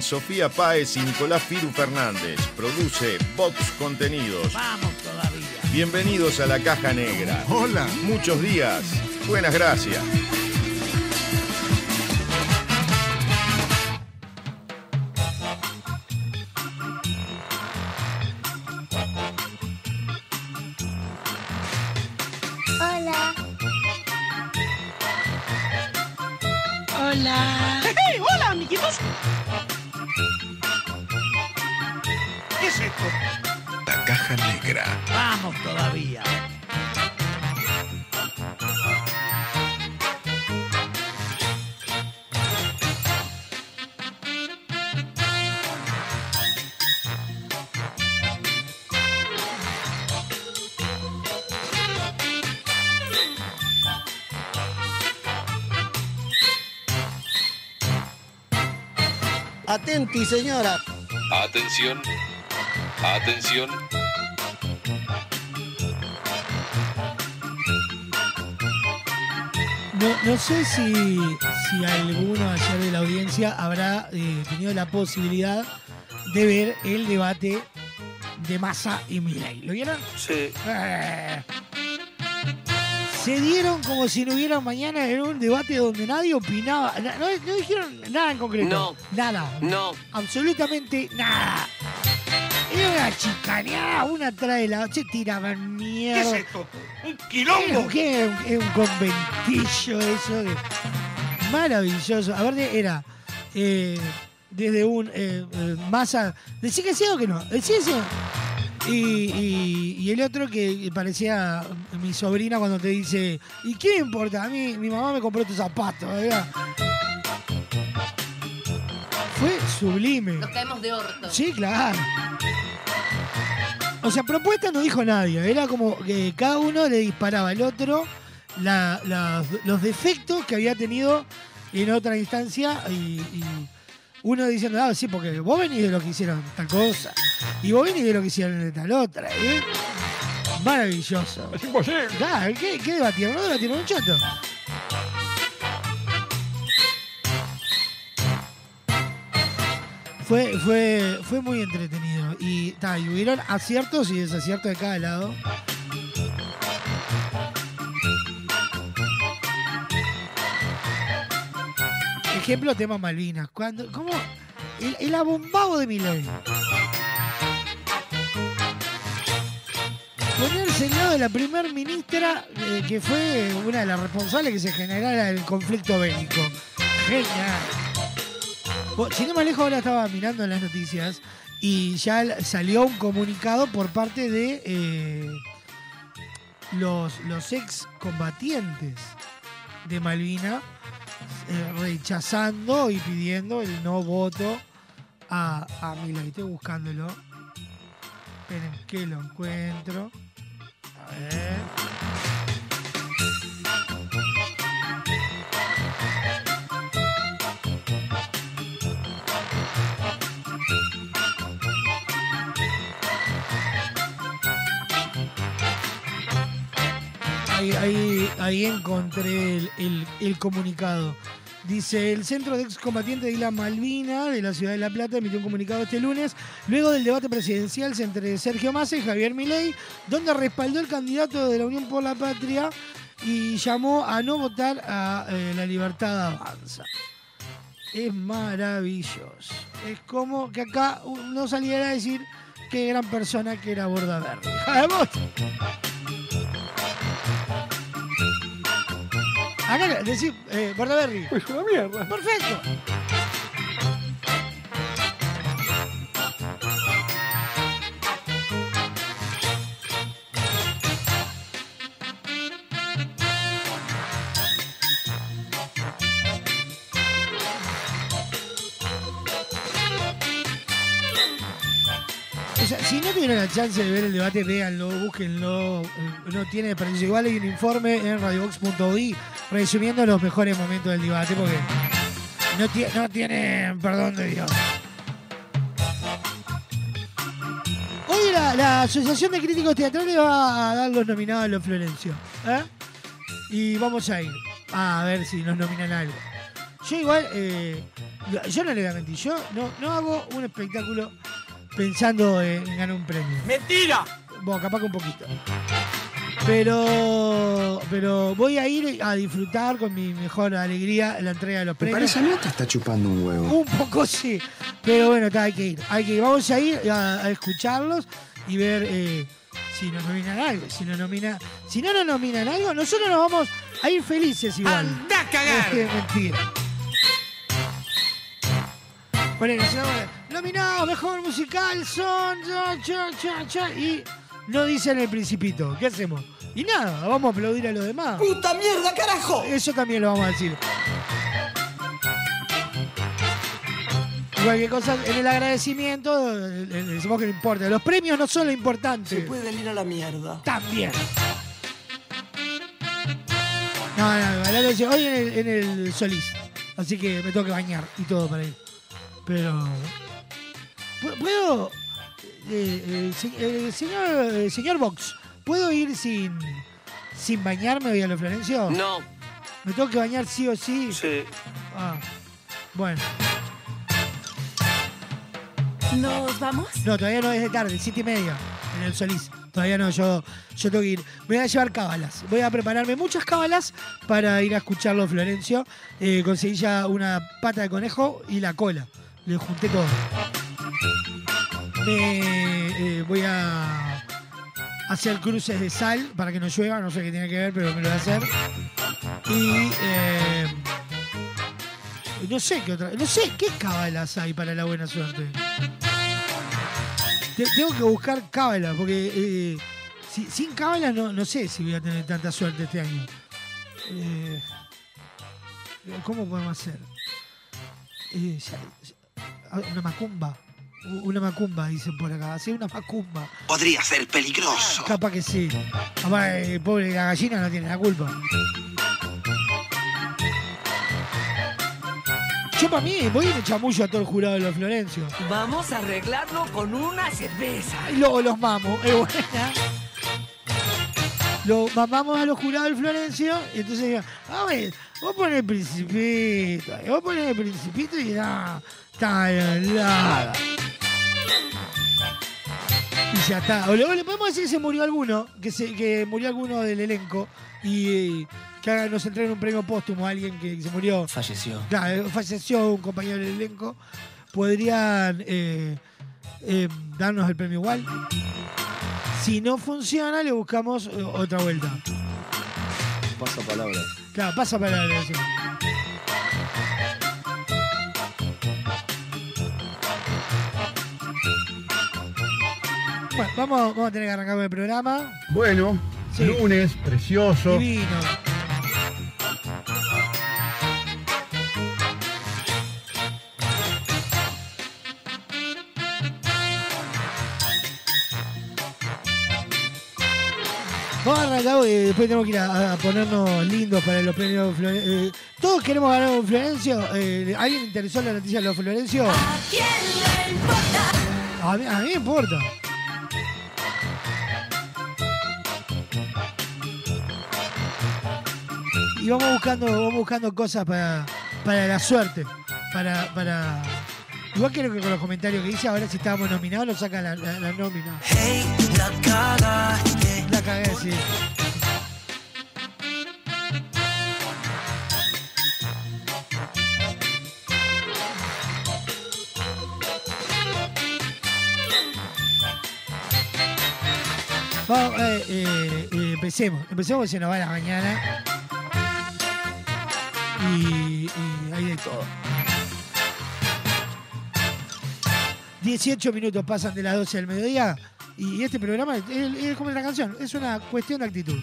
Sofía Páez y Nicolás Firu Fernández. Produce Vox Contenidos. Vamos todavía. Bienvenidos a la caja negra. Hola. Muchos días. Buenas gracias. Atenti, señora. Atención, atención. No, no sé si, si alguno ayer de la audiencia habrá eh, tenido la posibilidad de ver el debate de Massa y Milei. ¿Lo vieron? Sí. Eh. Se dieron como si no hubiera mañana en un debate donde nadie opinaba. Na- No, no dijeron nada en concreto. No. Nada. No. Absolutamente nada. Era una chicaneada, una trae la otra, tiraban ¿Qué mierda. es esto? ¡Un quilombo! un- ¿Qué? Era un, era un conventillo eso. que- maravilloso. Aparte era eh, desde un eh, eh, masa. ¿Decía que sí o que no? ¿Decía que sí? Y, y- y el otro que parecía mi sobrina cuando te dice, ¿y qué importa? A mí mi mamá me compró estos zapatos. ¿verdad? Fue sublime. Nos caemos de orto. Sí, claro. O sea, propuesta no dijo nadie. Era como que cada uno le disparaba al otro la- la- los defectos que había tenido en otra instancia y, y uno diciendo, ah, sí, porque vos venís de lo que hicieron tal cosa y vos venís de lo que hicieron de tal otra. ¿eh? Maravilloso. Es imposible. Claro, ¿qué, qué debatieron? No debatieron un chato. Fue, fue, fue muy entretenido. Y, ta, y hubieron aciertos y desaciertos de cada lado. Ejemplo, tema Malvinas. Cuando, ¿Cómo? El, el abombado de Milei. Ponerse al lado de la primer ministra, eh, que fue una de las responsables que se generara el conflicto bélico. Genial. Sin ir más lejos, ahora estaba mirando en las noticias y ya salió un comunicado por parte de eh, los, los ex combatientes de Malvina rechazando y pidiendo el no voto a, a Milei. Estoy buscándolo. Esperen que lo encuentro. A ver. Ahí, encontré el comunicado. Dice, el Centro de Excombatientes de Isla Malvina de la Ciudad de La Plata emitió un comunicado este lunes, luego del debate presidencial entre Sergio Massa y Javier Milei, donde respaldó el candidato de la Unión por la Patria y llamó a no votar a eh, la libertad avanza. Es maravilloso. Es como que acá no saliera a decir qué gran persona que era Borda Verde. Acá decir, eh, Bordaberry. Pues una mierda. Perfecto. O sea, si no tuvieron la chance de ver el debate, véanlo, búsquenlo. eh, No tiene desperdicio. Igual hay un informe en radiobox.di resumiendo los mejores momentos del debate porque no, tie- no tiene perdón de Dios. Hoy la, la Asociación de Críticos Teatrales va a dar los nominados a los Florencio. ¿eh? Y vamos a ir a ver si nos nominan algo. Yo igual, eh, yo no le voy a mentir, yo no, no hago un espectáculo pensando en ganar un premio. ¡Mentira! Bueno, capaz que un poquito. Pero, pero voy a ir a disfrutar con mi mejor alegría la entrega de los Me premios. parece a mí está chupando un huevo. Un poco sí, pero bueno, está, hay que ir. Hay que ir. Vamos a ir a, a escucharlos y ver eh, si nos nominan algo. Si, nos nomina, si no nos nominan algo, nosotros nos vamos a ir felices igual. ¡Anda a cagar! Es mentira. Bueno, si no, nominado mejor musical son cha, cha, cha, cha, y no dicen el principito. ¿Qué hacemos? Y nada, vamos a aplaudir a los demás. ¡Puta mierda, carajo! Eso también lo vamos a decir. Cualquier cosa, en el agradecimiento, decimos que no importa. Los premios no son lo importante. Se puede ir a la mierda. También. No, no, no, dice, hoy en el, en el Solís. Así que me tengo que bañar y todo para ir. Pero. ¿pu- ¿Puedo. Eh, eh, eh, señor, eh, señor Vox, ¿puedo ir sin. sin bañarme hoy a lo Florencio? No. ¿Me tengo que bañar sí o sí? Sí. Ah, bueno. ¿Nos vamos? No, todavía no es de tarde, siete y media en el Solís. Todavía no, yo, yo tengo que ir. Me voy a llevar cábalas. Voy a prepararme muchas cábalas para ir a escucharlo, Florencio. Eh, conseguí ya una pata de conejo y la cola. Le junté todo. Eh, voy a hacer cruces de sal para que no llueva, no sé qué tiene que ver, pero me lo voy a hacer. Y eh, no sé qué otra, no sé qué cábalas hay para la buena suerte. Te- Tengo que buscar cábalas, porque eh, si- sin cábalas no, no sé si voy a tener tanta suerte este año. Eh, ¿Cómo podemos hacer? Una macumba. Una macumba, dicen por acá. Hacer una macumba. Podría ser peligroso. Capaz que sí. Capaz, eh, pobre la gallina no tiene la culpa. Yo para mí voy y le chamullo a todo el jurado de los Florencio. Vamos a arreglarlo con una cerveza. Y luego los mamos, es buena. Lo mamamos a los jurados del Florencio y entonces digo, a ver, vos ponés el principito, vos ponés el principito y da, está nada. Y ya está. O le, o le podemos decir que se murió alguno, que se, que murió alguno del elenco y que haga- nos entreguen un premio póstumo a alguien que se murió. Falleció. Claro, falleció un compañero del elenco. Podrían eh, eh, darnos el premio igual. Si no funciona, le buscamos eh, otra vuelta. Pasa palabra. Claro, pasa para la Bueno, vamos, vamos a tener que arrancar con el programa. Bueno, Sí. lunes, precioso. Divino. Vamos a arrancar porque después tenemos que ir a, a ponernos lindos para los premios Florencio. Todos queremos ganar un Florencio. Eh, ¿Alguien le interesó la noticia de los Florencio? A mí, a mí me importa. Y vamos buscando, vamos buscando cosas para, para la suerte. Para, para. Igual creo que con los comentarios que hice, ahora si estábamos nominados, lo sacan la, la, la nómina. Hey, la cagaste. La cagué, sí. Vamos, eh, eh, eh, empecemos. Empecemos porque se nos va la mañana. Y, y hay de todo. 18 minutos pasan de las 12 del mediodía. Y este programa es, es como la canción, es una cuestión de actitud.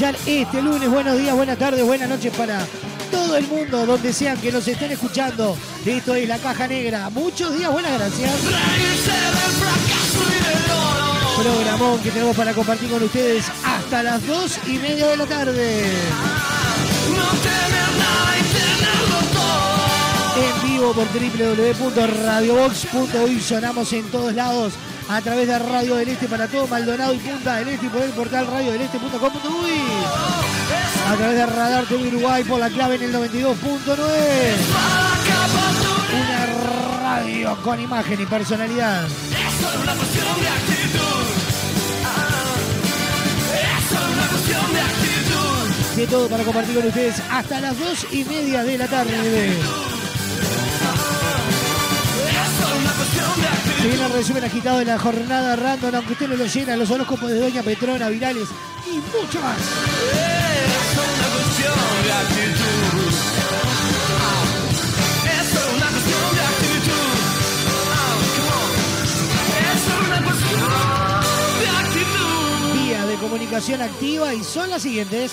Este lunes. Buenos días, buenas tardes, buenas noches para todo el mundo, donde sean que nos estén escuchando. Esto es La Caja Negra. Muchos días, buenas gracias. Programón que tenemos para compartir con ustedes hasta las dos y media de la tarde. En vivo por www.radiobox.uy sonamos en todos lados a través de Radio del Este para todo Maldonado y Punta del Este por el portal radiodeleste.com.uy a través de Radar TV Uruguay por la clave en el 92.9 una radio con imagen y personalidad. De todo para compartir con ustedes hasta las dos y media de la tarde. Se viene el resumen agitado de la jornada random, aunque usted no lo llena, los horóscopos de Doña Petrona, virales y mucho más. Es una cuestión de actitud. Es una cuestión de actitud. Es una cuestión de actitud. De comunicación activa y son las siguientes.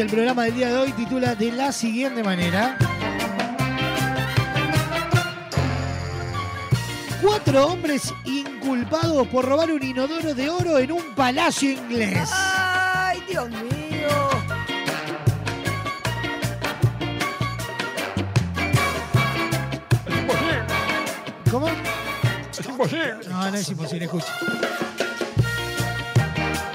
El programa del día de hoy titula de la siguiente manera. Cuatro hombres inculpados por robar un inodoro de oro en un palacio inglés. Ay, Dios mío. ¿Cómo? No, no es imposible, escucha.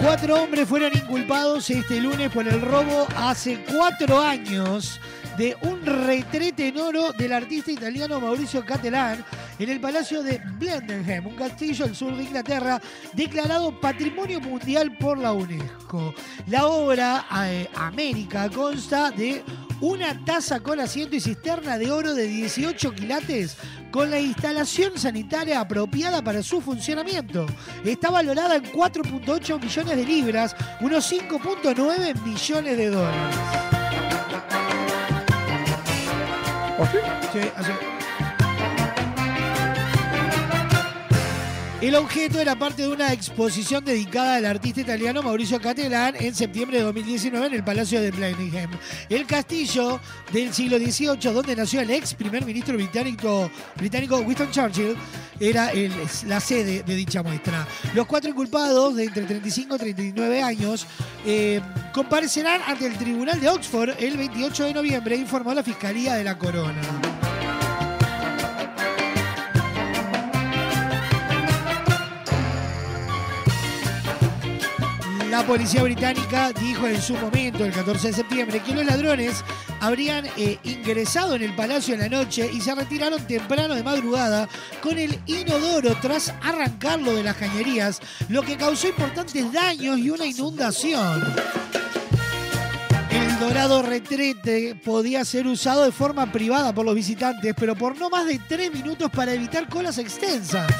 Cuatro hombres fueron inculpados este lunes por el robo hace cuatro años de un retrete en oro del artista italiano Mauricio Catalán en el Palacio de Blendenham, un castillo al sur de Inglaterra, declarado Patrimonio Mundial por la UNESCO. La obra eh, América consta de una taza con asiento y cisterna de oro de 18 quilates con la instalación sanitaria apropiada para su funcionamiento. Está valorada en 4.8 millones de libras, unos 5.9 millones de dólares. Sí, así. El objeto era parte de una exposición dedicada al artista italiano Mauricio Catalán en septiembre de 2019 en el Palacio de Blenheim. El castillo del siglo XVIII, donde nació el ex primer ministro británico, británico Winston Churchill, era la sede de dicha muestra. Los cuatro inculpados, de entre 35 y 39 años, eh, comparecerán ante el Tribunal de Oxford el 28 de noviembre, informó la Fiscalía de la Corona. La policía británica dijo en su momento, el 14 de septiembre, que los ladrones habrían eh, ingresado en el palacio en la noche y se retiraron temprano de madrugada con el inodoro tras arrancarlo de las cañerías, lo que causó importantes daños y una inundación. El dorado retrete podía ser usado de forma privada por los visitantes, pero por no más de tres minutos para evitar colas extensas.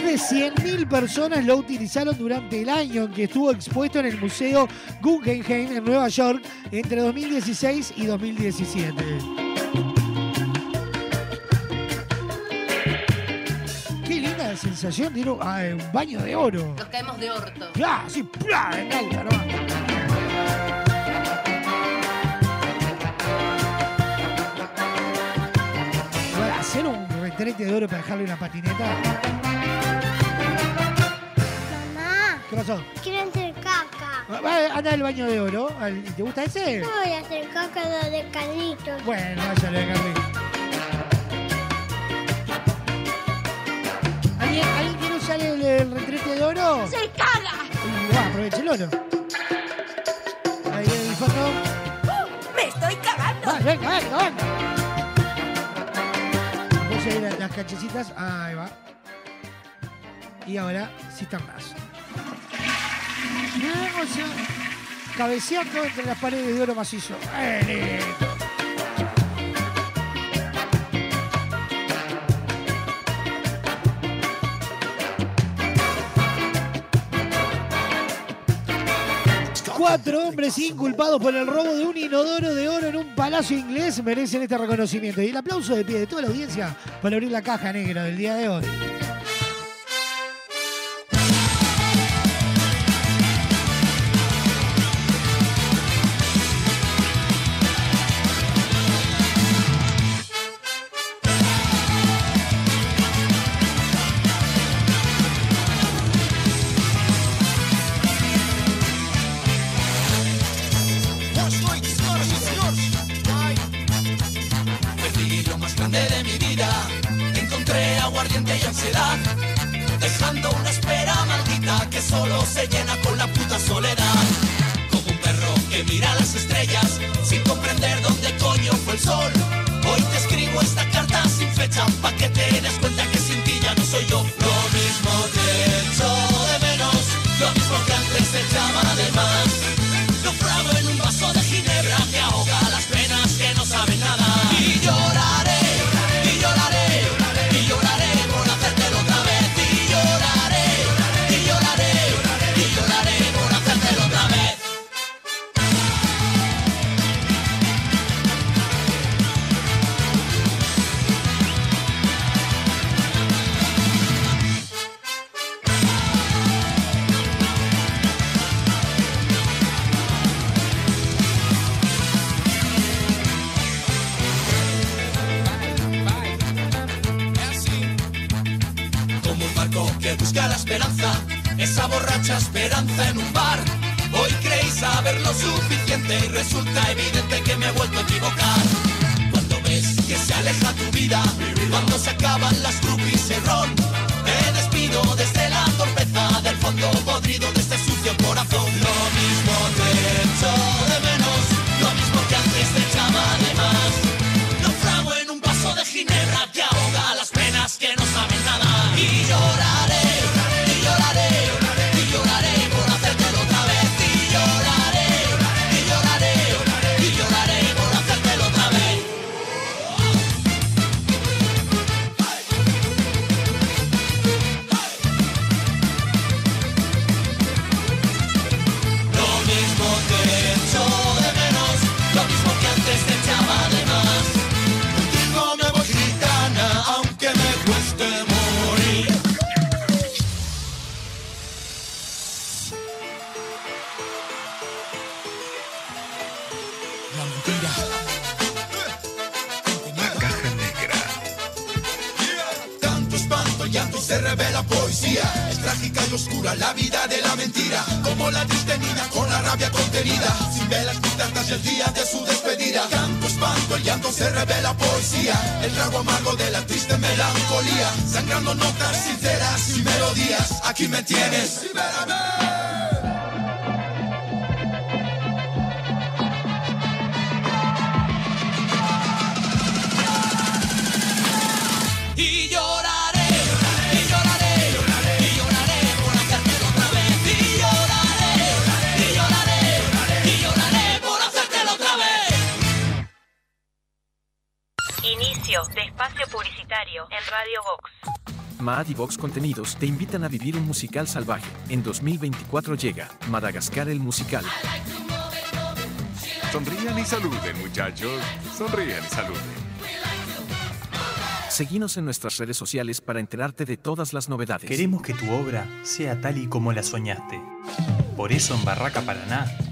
Más de 100.000 personas lo utilizaron durante el año en que estuvo expuesto en el Museo Guggenheim en Nueva York entre 2016 y 2017. Qué linda sensación de ir a un baño de oro. Nos caemos de orto. ¡Plá! Así, ¡plá! En alta, nomás. Hacer un retrete de oro para dejarle una patineta. ¿Qué pasó? quiero hacer caca. Va- va, Anda al baño de oro. Al- ¿Te gusta ese? No voy a hacer caca de Carlitos. Bueno, váyale, Carly. ¿Alguien, ¿Alguien quiere usar el, el retrete de oro? ¡Se caga! Y va, aproveche el oro. Ahí en el fondo. ¡Me estoy cagando! Va, venga, venga, venga. Puse ahí las, las cachecitas. Ahí va. Y ahora sí están más. Vamos a... Cabeceando entre las paredes de oro macizo. ¡Eh! Cuatro hombres inculpados por el robo de un inodoro de oro en un palacio inglés merecen este reconocimiento. Y el aplauso de pie de toda la audiencia para abrir la caja negra del día de hoy. Radio Vox. Maad y Vox Contenidos te invitan a vivir un musical salvaje. En 2024 llega Madagascar el musical. Sonrían y saluden, muchachos. Sonrían y saluden. Seguinos en nuestras redes sociales para enterarte de todas las novedades. Queremos que tu obra sea tal y como la soñaste. Por eso en Barraca Paraná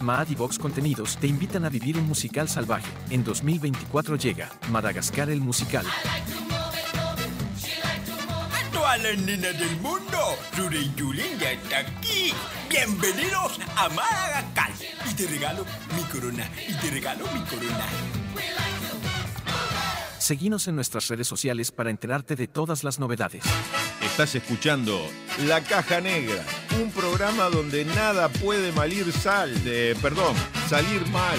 Maad y Vox Contenidos te invitan a vivir un musical salvaje. En 2024 llega Madagascar el musical. A todas las nenas del mundo, Rure y ya está aquí. Bienvenidos a Madagascar. Y te regalo mi corona. Y te regalo mi corona. Seguinos en nuestras redes sociales para enterarte de todas las novedades. Estás escuchando La Caja Negra, un programa donde nada puede malir sal, eh, perdón, salir mal.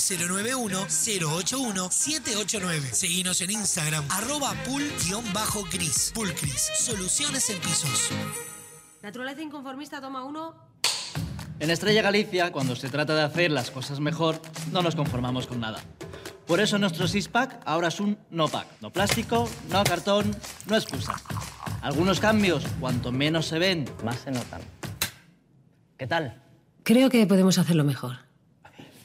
091-081-789. Seguinos en Instagram, arroba pool-gris. Pulcris, soluciones en pisos. Naturaleza inconformista, toma uno. En Estrella Galicia, cuando se trata de hacer las cosas mejor, no nos conformamos con nada. Por eso nuestro six-pack ahora es un no-pack. No plástico, no cartón, no excusa. Algunos cambios, cuanto menos se ven, más se notan. ¿Qué tal? Creo que podemos hacerlo mejor.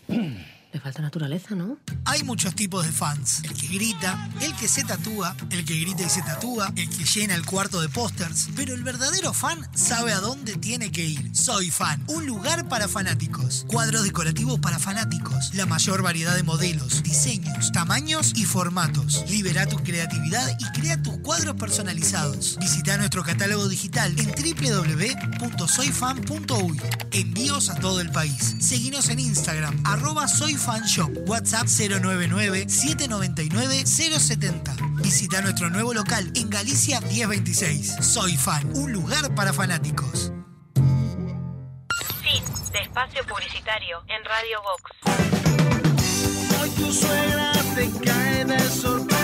Le falta naturaleza, ¿no? Hay muchos tipos de fans. El que grita, el que se tatúa, el que grita y se tatúa, el que llena el cuarto de pósters. Pero el verdadero fan sabe a dónde tiene que ir. Soy fan, un lugar para fanáticos. Cuadros decorativos para fanáticos. La mayor variedad de modelos, diseños, tamaños y formatos. Libera tu creatividad y crea tus cuadros personalizados. Visita nuestro catálogo digital en www.soyfan.uy. Envíos a todo el país. Seguinos en Instagram, arroba soyfanshop. WhatsApp 099-799-070. Visita nuestro nuevo local en Galicia 1026. Soy Fan, un lugar para fanáticos. Fin de espacio publicitario en Radio Vox. Hoy tu suegra te cae de sorpresa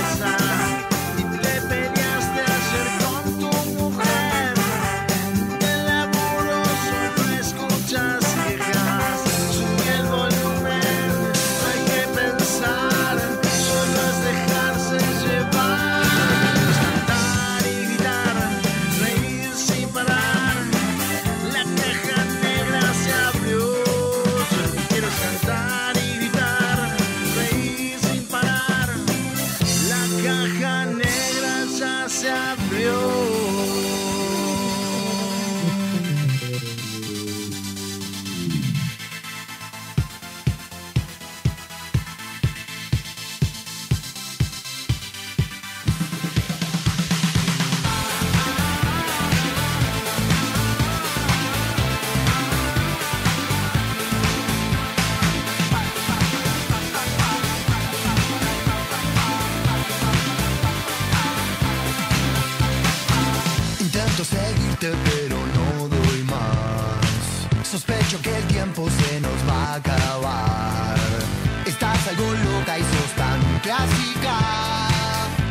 Estás algo loca y sos tan clásica.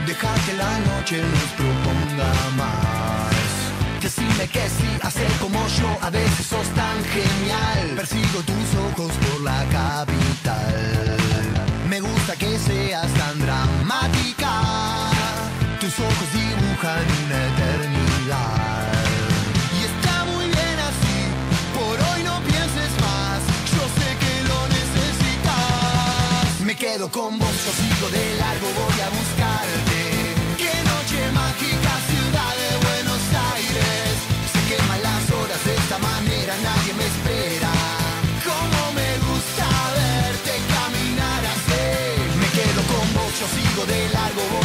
Deja que la noche nos proponga más. Decime que sí, hacer como yo, a veces sos tan genial. Persigo tus ojos por la capital. Me gusta que seas tan dramática. Tus ojos dibujan una eternidad. Quedo con vos, yo sigo de largo, voy a buscarte. Qué noche mágica, ciudad de Buenos Aires. Se queman las horas de esta manera, nadie me espera. Cómo me gusta verte caminar así. Me quedo con vos, yo sigo de largo, voy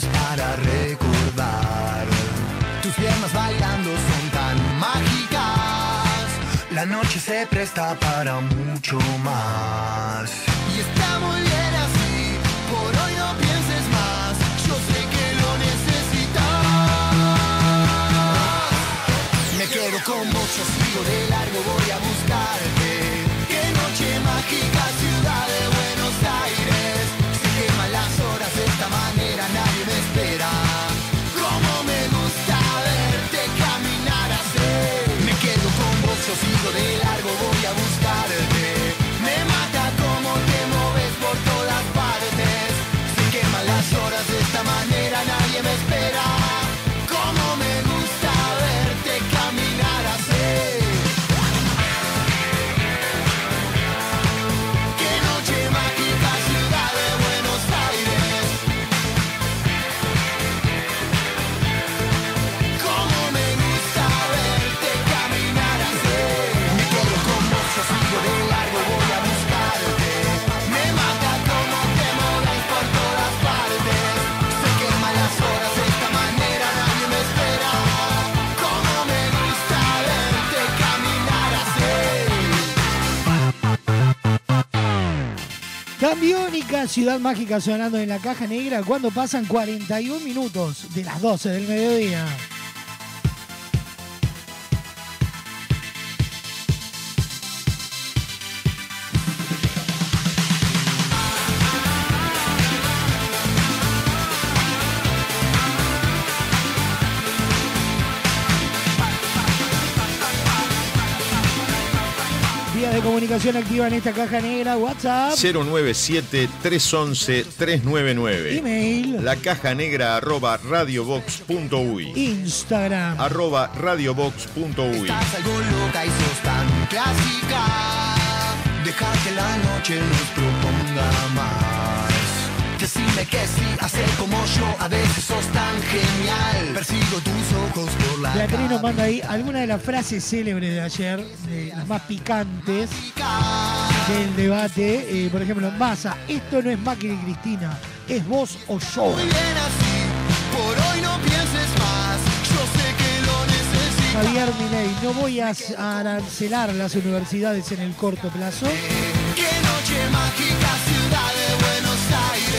para recordar. Tus piernas bailando son tan mágicas. La noche se presta para mucho más. Y está muy bien así, por hoy no pienses más. Yo sé que lo necesitas. Me quedo con yo sigo de largo, voy a buscarte. Ciudad Mágica sonando en la caja negra cuando pasan 41 minutos de las 12 del mediodía. Comunicación activa en esta caja negra. WhatsApp. 097-311-399. Email. La caja negra arroba radiobox.uy. Instagram. Arroba radiobox.uy. Estás algo loca y sos tan clásica. Deja que la noche nos proponga más. Decime que sí, hacer como yo, a veces sos tan genial. Persigo tus ojos por la Beatriz nos manda ahí alguna de las frases célebres de ayer, de las más picantes del debate. Eh, por ejemplo, Massa, esto no es Macri y Cristina, es vos o yo. Muy bien así, por hoy no pienses más. Yo sé que lo necesitas. Javier Milei, no voy a arancelar las universidades en el corto plazo. Qué noche mágica, ciudad de Buenos Aires.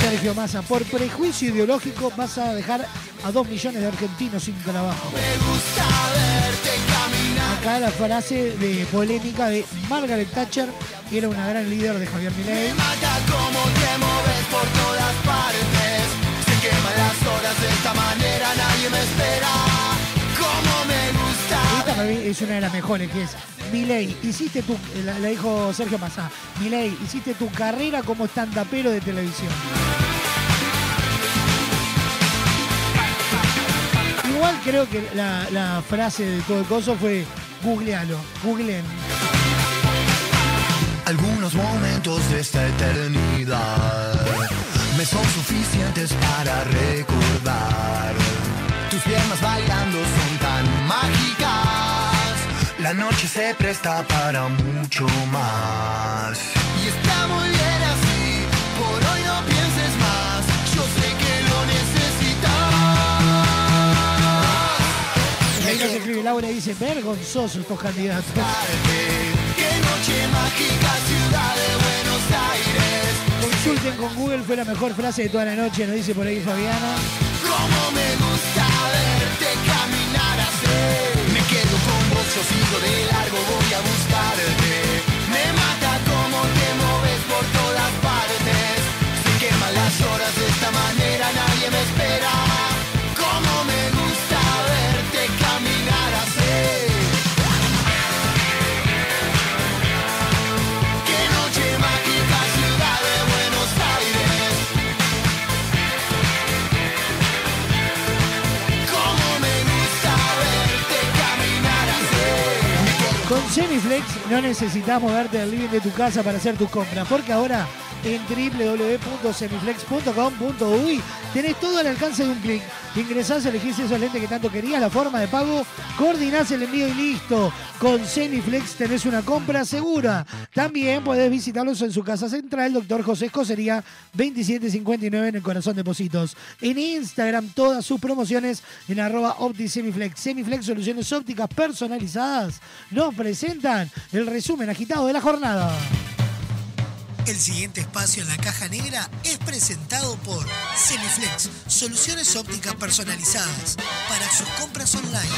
Sergio Massa, por prejuicio ideológico vas a dejar a dos millones de argentinos sin trabajo. Me gusta verte caminar. Acá la frase de polémica de Margaret Thatcher, que era una gran líder de Javier Milei. Por todas partes. Se queman las horas de esta manera, nadie me espera. Es una de las mejores, que es Milei, hiciste tu, la, dijo Sergio Massa, Milei, hiciste tu carrera como estandapero de televisión. Igual creo que la, la frase de todo el coso fue googlealo, googleen. Algunos momentos de esta eternidad me son suficientes para recordar. Tus piernas bailando. La noche se presta para mucho más. Y está muy bien así. Por hoy no pienses más. Yo sé que lo necesitas. Ahí nos escribe Laura y dice, vergonzoso estos candidatos. Qué noche mágica, ciudad de Buenos Aires. Consulten con Google, fue la mejor frase de toda la noche, nos dice por ahí Fabiana. Cómo me gusta verte caminar así. Yo sigo de largo, voy a buscarte. Me mata cómo te moves por todas partes. Se queman las horas de Con Semiflex no necesitamos verte del living de tu casa para hacer tus compras, porque ahora en www.semiflex.com.uy tenés todo al alcance de un clic. Ingresás, elegís esos lentes que tanto querías, la forma de pago, coordinás el envío y listo. Con Semiflex tenés una compra segura. También podés visitarlos en su casa central, Doctor José Escocería 2759 en el Corazón Depósitos. En Instagram todas sus promociones en arroba OptiSemiflex. Semiflex Soluciones Ópticas Personalizadas nos presentan el resumen agitado de la jornada. El siguiente espacio en la caja negra es presentado por Semiflex, soluciones ópticas personalizadas para sus compras online.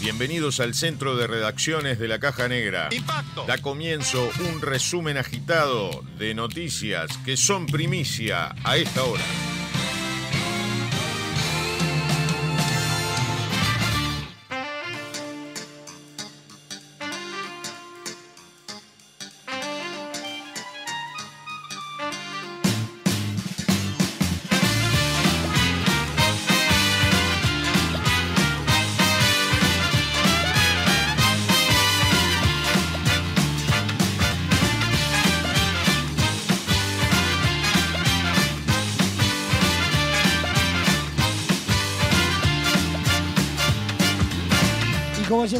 Bienvenidos al centro de redacciones de la Caja Negra. Impacto. Da comienzo un resumen agitado de noticias que son primicia a esta hora.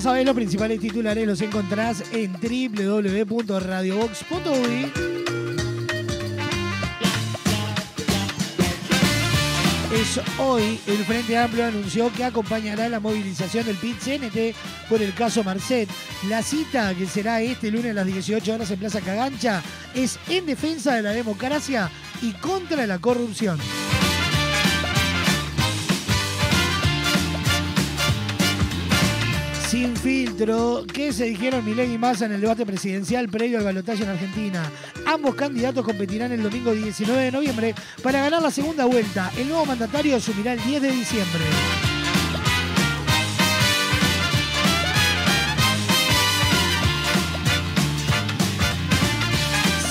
Sabés, los principales titulares los encontrás en www.radiobox.uy. Es hoy, el Frente Amplio anunció que acompañará la movilización del PIT-CNT por el caso Marcet. La cita, que será este lunes a las 18 horas en Plaza Cagancha, es en defensa de la democracia y contra la corrupción. Sin filtro. que se dijeron Milei y Massa en el debate presidencial previo al balotaje en Argentina. Ambos candidatos competirán el domingo 19 de noviembre para ganar la segunda vuelta. El nuevo mandatario asumirá el 10 de diciembre.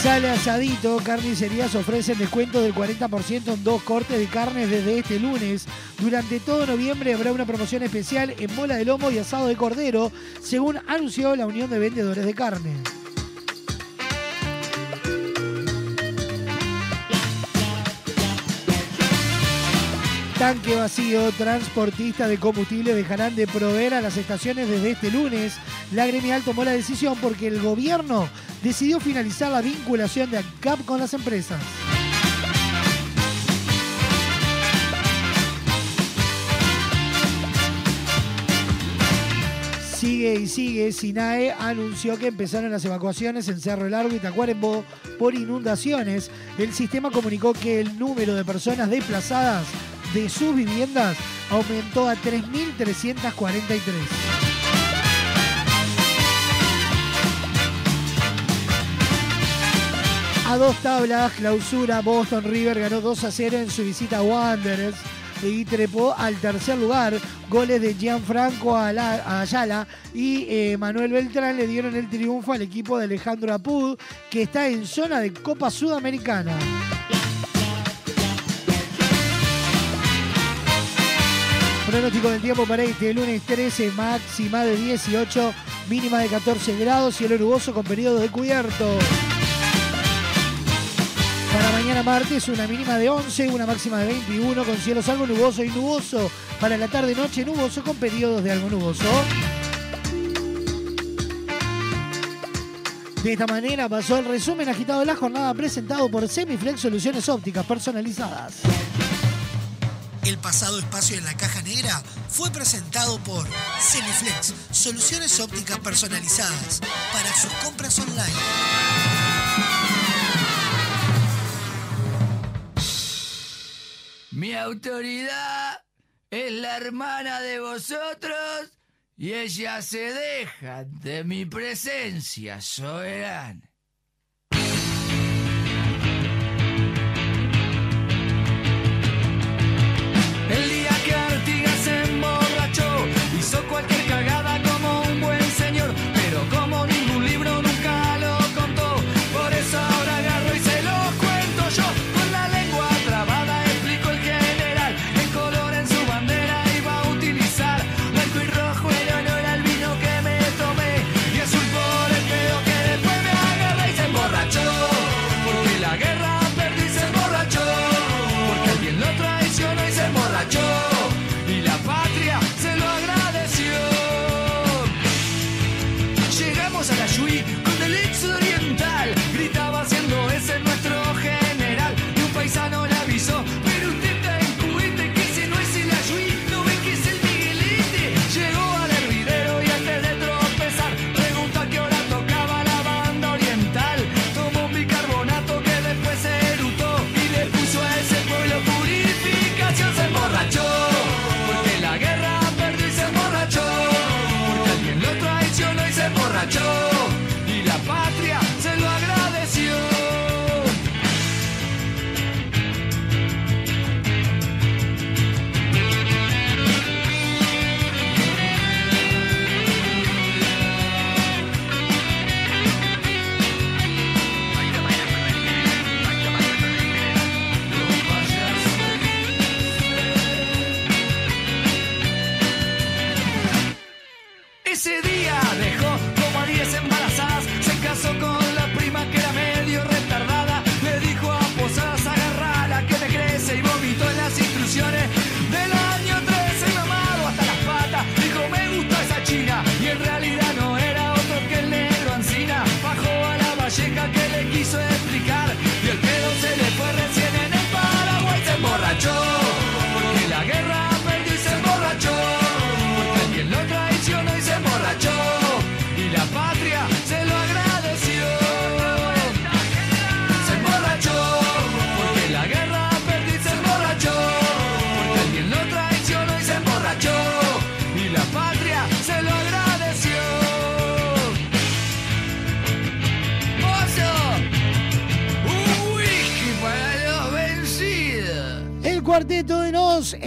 Sale asadito, carnicerías ofrecen descuento del 40% en dos cortes de carnes desde este lunes. Durante todo noviembre habrá una promoción especial en bola de lomo y asado de cordero, según anunció la Unión de Vendedores de Carne. Tanque vacío, transportistas de combustible dejarán de proveer a las estaciones desde este lunes. La gremial tomó la decisión porque el gobierno decidió finalizar la vinculación de ANCAP con las empresas. Sigue y sigue. SINAE anunció que empezaron las evacuaciones en Cerro Largo y Tacuarembó por inundaciones. El sistema comunicó que el número de personas desplazadas de sus viviendas aumentó a 3.343. A dos tablas, clausura, Boston River ganó 2 a 0 en su visita a Wanderers y trepó al tercer lugar. Goles de Gianfranco Ala- Ayala y eh, Manuel Beltrán le dieron el triunfo al equipo de Alejandro Apud, que está en zona de Copa Sudamericana. Pronóstico del tiempo para este lunes 13, máxima de 18, mínima de 14 grados, cielo nuboso con periodo de cubierto. Para mañana martes una mínima de 11, una máxima de 21 con cielos algo nuboso y nuboso. Para la tarde noche nuboso con periodos de algo nuboso. De esta manera pasó el resumen agitado de la jornada presentado por Semiflex Soluciones Ópticas Personalizadas. El pasado espacio en la caja negra fue presentado por Semiflex, soluciones ópticas personalizadas para sus compras online. Mi autoridad es la hermana de vosotros y ella se deja de mi presencia soberana.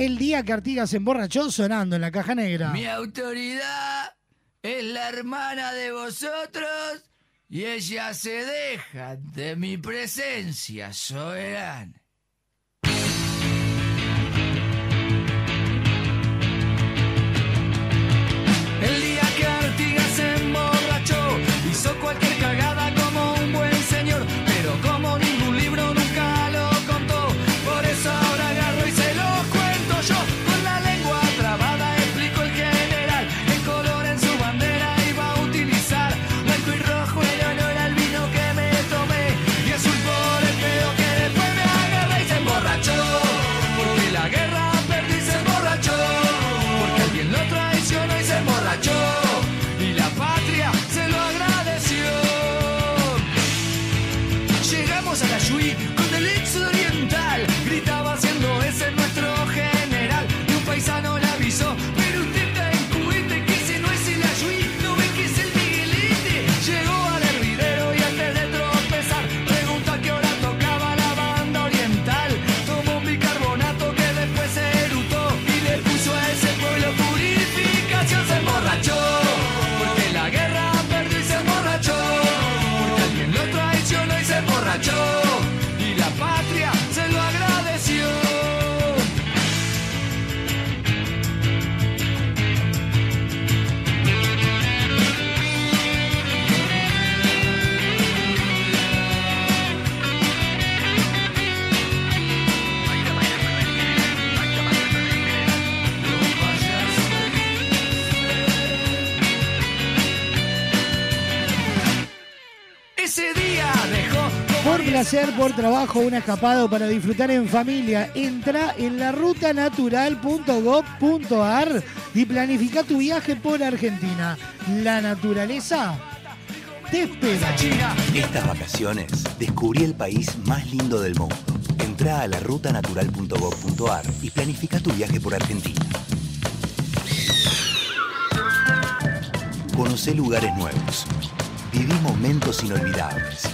el día que Artigas se emborrachó sonando en la caja negra. Mi autoridad es la hermana de vosotros y ella se deja de mi presencia, soberana. por trabajo un escapado para disfrutar en familia, entra en larutanatural.gov.ar y planifica tu viaje por Argentina. La naturaleza te espera. Estas vacaciones descubrí el país más lindo del mundo. Entra a larutanatural.gov.ar y planifica tu viaje por Argentina. Conoce lugares nuevos. Viví momentos inolvidables.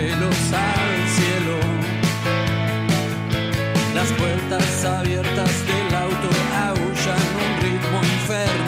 vuelos al cielo, las puertas abiertas del auto aullan un ritmo infernal.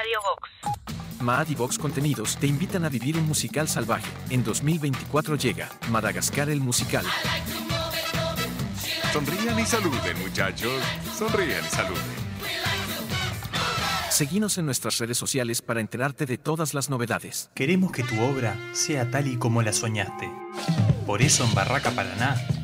Radio Vox. Maad y Vox Contenidos te invitan a vivir un musical salvaje. En 2024 llega Madagascar el musical. Sonrían y saluden, muchachos. Sonrían y saluden. Seguinos en nuestras redes sociales para enterarte de todas las novedades. Queremos que tu obra sea tal y como la soñaste. Por eso en Barraca Paraná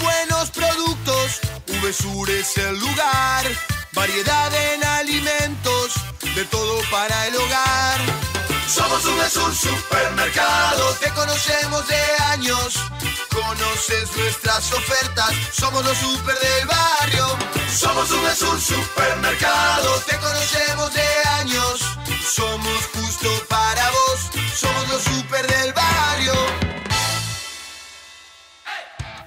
Buenos productos, VSUR es el lugar. Variedad en alimentos, de todo para el hogar. Somos VSUR Supermercado, te conocemos de años. Conoces nuestras ofertas, somos los super del barrio. Somos VSUR Supermercado, te conocemos de años. Somos justo para vos, somos los super del barrio.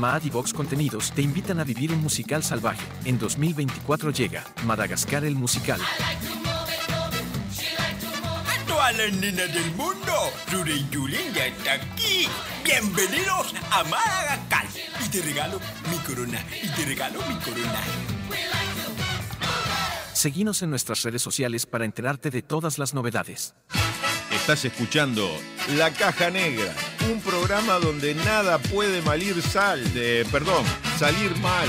Maad y Vox Contenidos te invitan a vivir un musical salvaje. En 2024 llega Madagascar el musical. A todas las nenas del mundo, Rure y ya está aquí. Bienvenidos a Madagascar. Y te regalo mi corona. Y te regalo mi corona. Seguinos en nuestras redes sociales para enterarte de todas las novedades. Estás escuchando La Caja Negra, un programa donde nada puede malir sal, de, perdón, salir mal.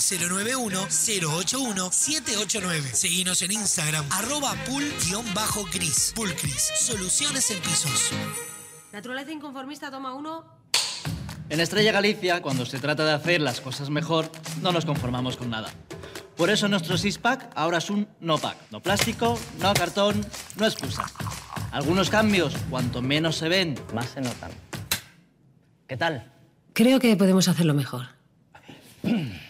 091-081-789. Seguinos en Instagram, arroba pul-cris. Pulcris, soluciones en pisos. Naturaleza inconformista, toma uno. En Estrella Galicia, cuando se trata de hacer las cosas mejor, no nos conformamos con nada. Por eso nuestro six-pack ahora es un no-pack. No plástico, no cartón, no excusa. Algunos cambios, cuanto menos se ven, más se notan. ¿Qué tal? Creo que podemos hacerlo mejor.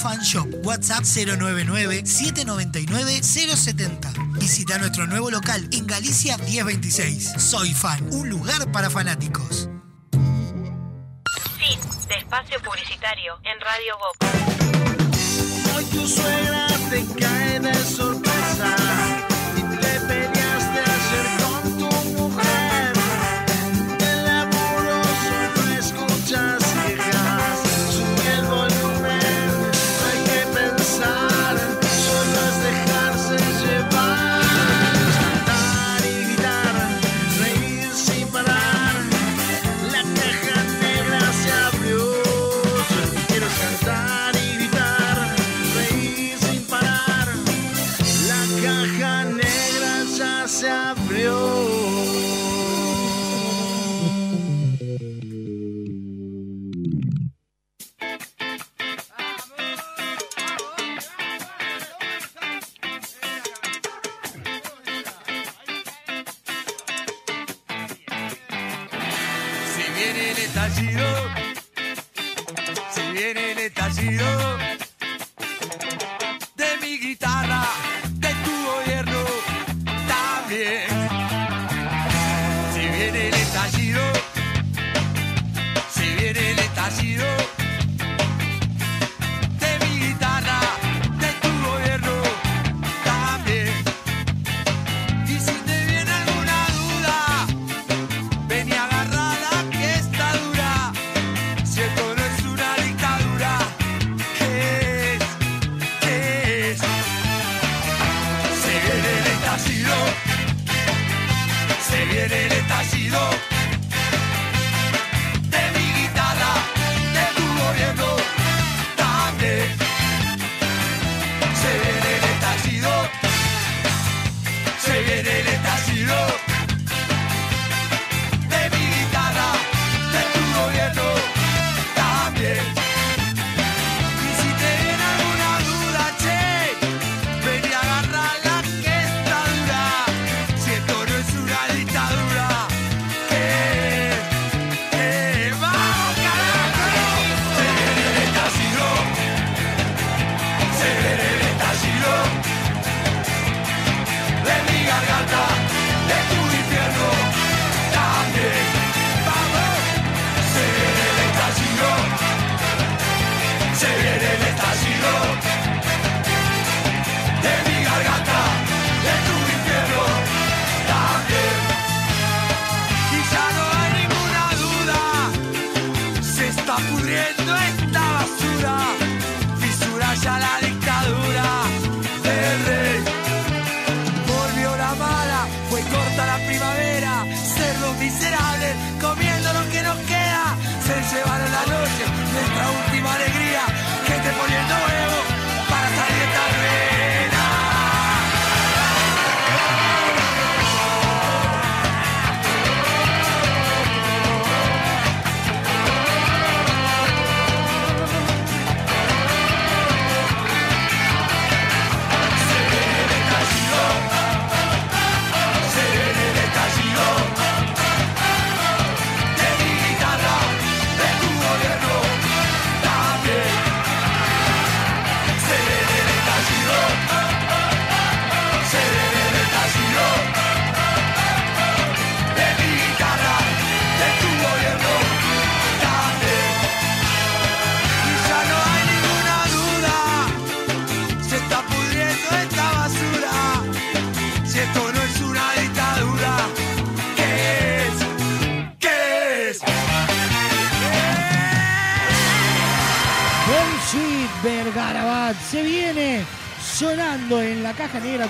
Fan Shop. WhatsApp 099-799-070. Visita nuestro nuevo local en Galicia 1026. Soy Fan, un lugar para fanáticos. Fin de espacio publicitario en Radio Boca. Hoy tu suegra te cae de sorpresa.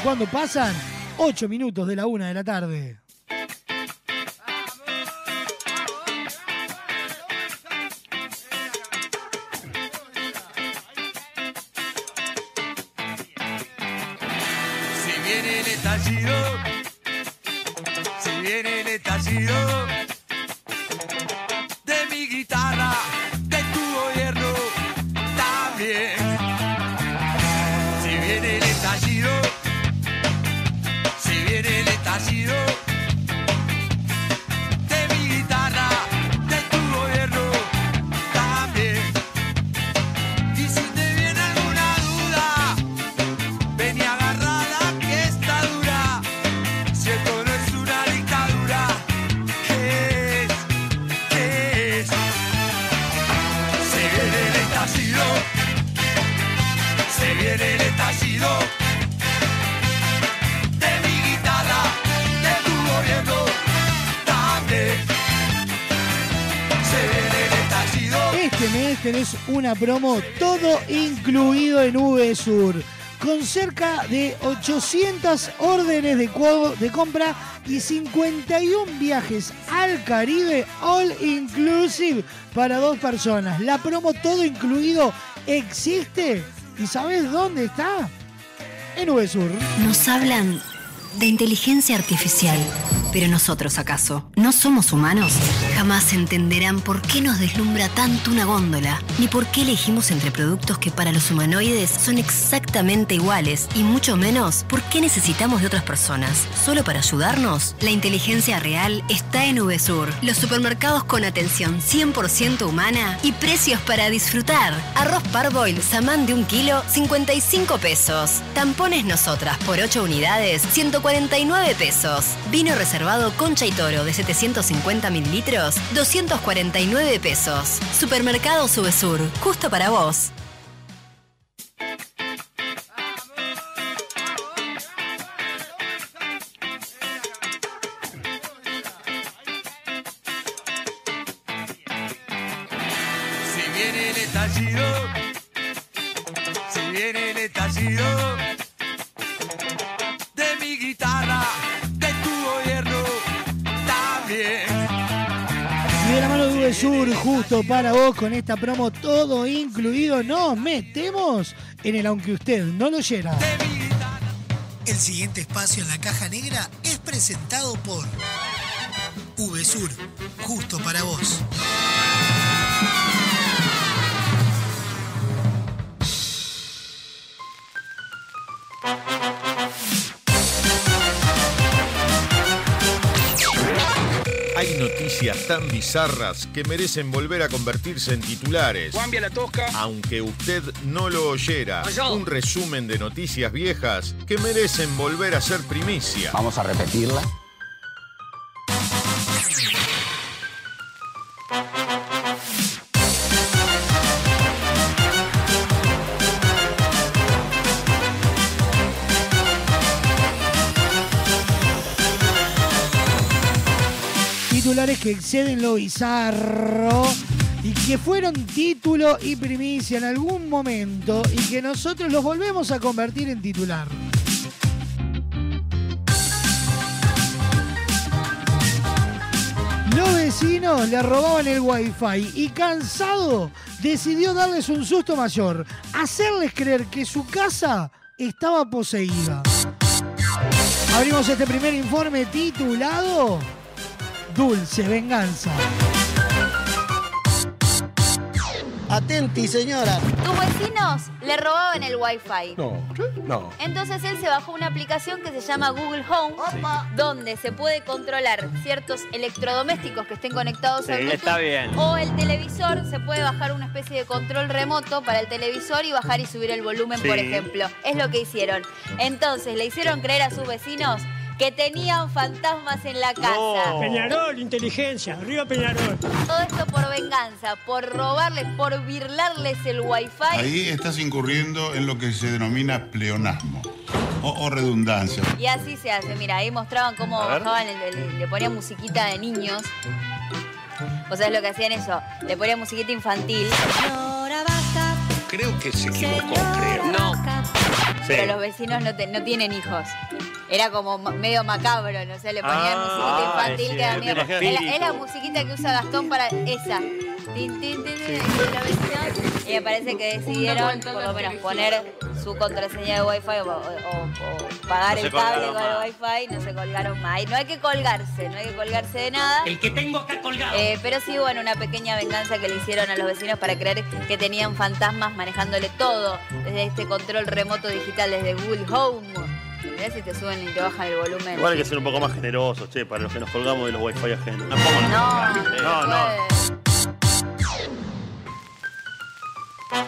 cuando pasan 8 minutos de la una de la tarde. Promo todo incluido en VSUR, con cerca de 800 órdenes de, de compra y 51 viajes al Caribe all inclusive para dos personas. La promo todo incluido existe y ¿sabes dónde está? En VSUR. Nos hablan de inteligencia artificial. Pero nosotros, ¿acaso? ¿No somos humanos? Jamás entenderán por qué nos deslumbra tanto una góndola, ni por qué elegimos entre productos que para los humanoides son exactamente iguales, y mucho menos por qué necesitamos de otras personas. ¿Solo para ayudarnos? La inteligencia real está en VSUR, los supermercados con atención 100% humana y precios para disfrutar. Arroz parboil samán de un kilo, 55 pesos. Tampones nosotras por 8 unidades, 149 pesos. Vino reservado Concha y Toro de 750 mililitros, 249 pesos. Supermercado Subesur, justo para vos. Con esta promo todo incluido, nos metemos en el aunque usted no lo oyera. El siguiente espacio en la caja negra es presentado por VSUR, justo para vos. Noticias tan bizarras que merecen volver a convertirse en titulares. Cambia la tosca. Aunque usted no lo oyera, un resumen de noticias viejas que merecen volver a ser primicia. Vamos a repetirla. Titulares que exceden lo bizarro y que fueron título y primicia en algún momento y que nosotros los volvemos a convertir en titular. Los vecinos le robaban el wifi y cansado decidió darles un susto mayor, hacerles creer que su casa estaba poseída. Abrimos este primer informe titulado Dulce Venganza. Atenti, señora. Tus vecinos le robaban el wifi. No, no. Entonces él se bajó una aplicación que se llama Google Home, donde se puede controlar ciertos electrodomésticos que estén conectados Sí, al Bluetooth. está bien. O el televisor, se puede bajar una especie de control remoto para el televisor y bajar y subir el volumen, por Sí. ejemplo. Es lo que hicieron. Entonces le hicieron creer a sus vecinos que tenían fantasmas en la casa. Peñarol, inteligencia, arriba Peñarol. Todo esto por venganza, por robarles, por birlarles el wifi. Ahí estás incurriendo en lo que se denomina pleonasmo o, o redundancia. Y así se hace, mira, ahí mostraban cómo bajaban, el- el- le ponían musiquita de niños. ¿Vos sabés lo que hacían eso? Le ponían musiquita infantil. Creo que se equivocó, creo. No. Pero los vecinos no, te- no tienen hijos. Era como medio macabro, no sé, le ponían Ah, musiquita infantil que tiene miedo. Es la, espíritu. es la musiquita que usa Gastón para esa. Tin, tin, tin, tin, y me parece que decidieron por lo menos poner su contraseña de Wi-Fi o, o- o pagar No el cable con el. Wi-Fi. No se colgaron más. Y no hay que colgarse, no hay que colgarse de nada. El que tengo acá colgado. Eh, pero sí, bueno, una pequeña venganza que le hicieron a los vecinos para creer que tenían fantasmas manejándole todo desde este control remoto digital desde Google Home. Mirá si te suben y te bajan el volumen. Igual hay que ser un poco más generosos, che, para los que nos colgamos de los wifi ajenos. No, no, no. Algo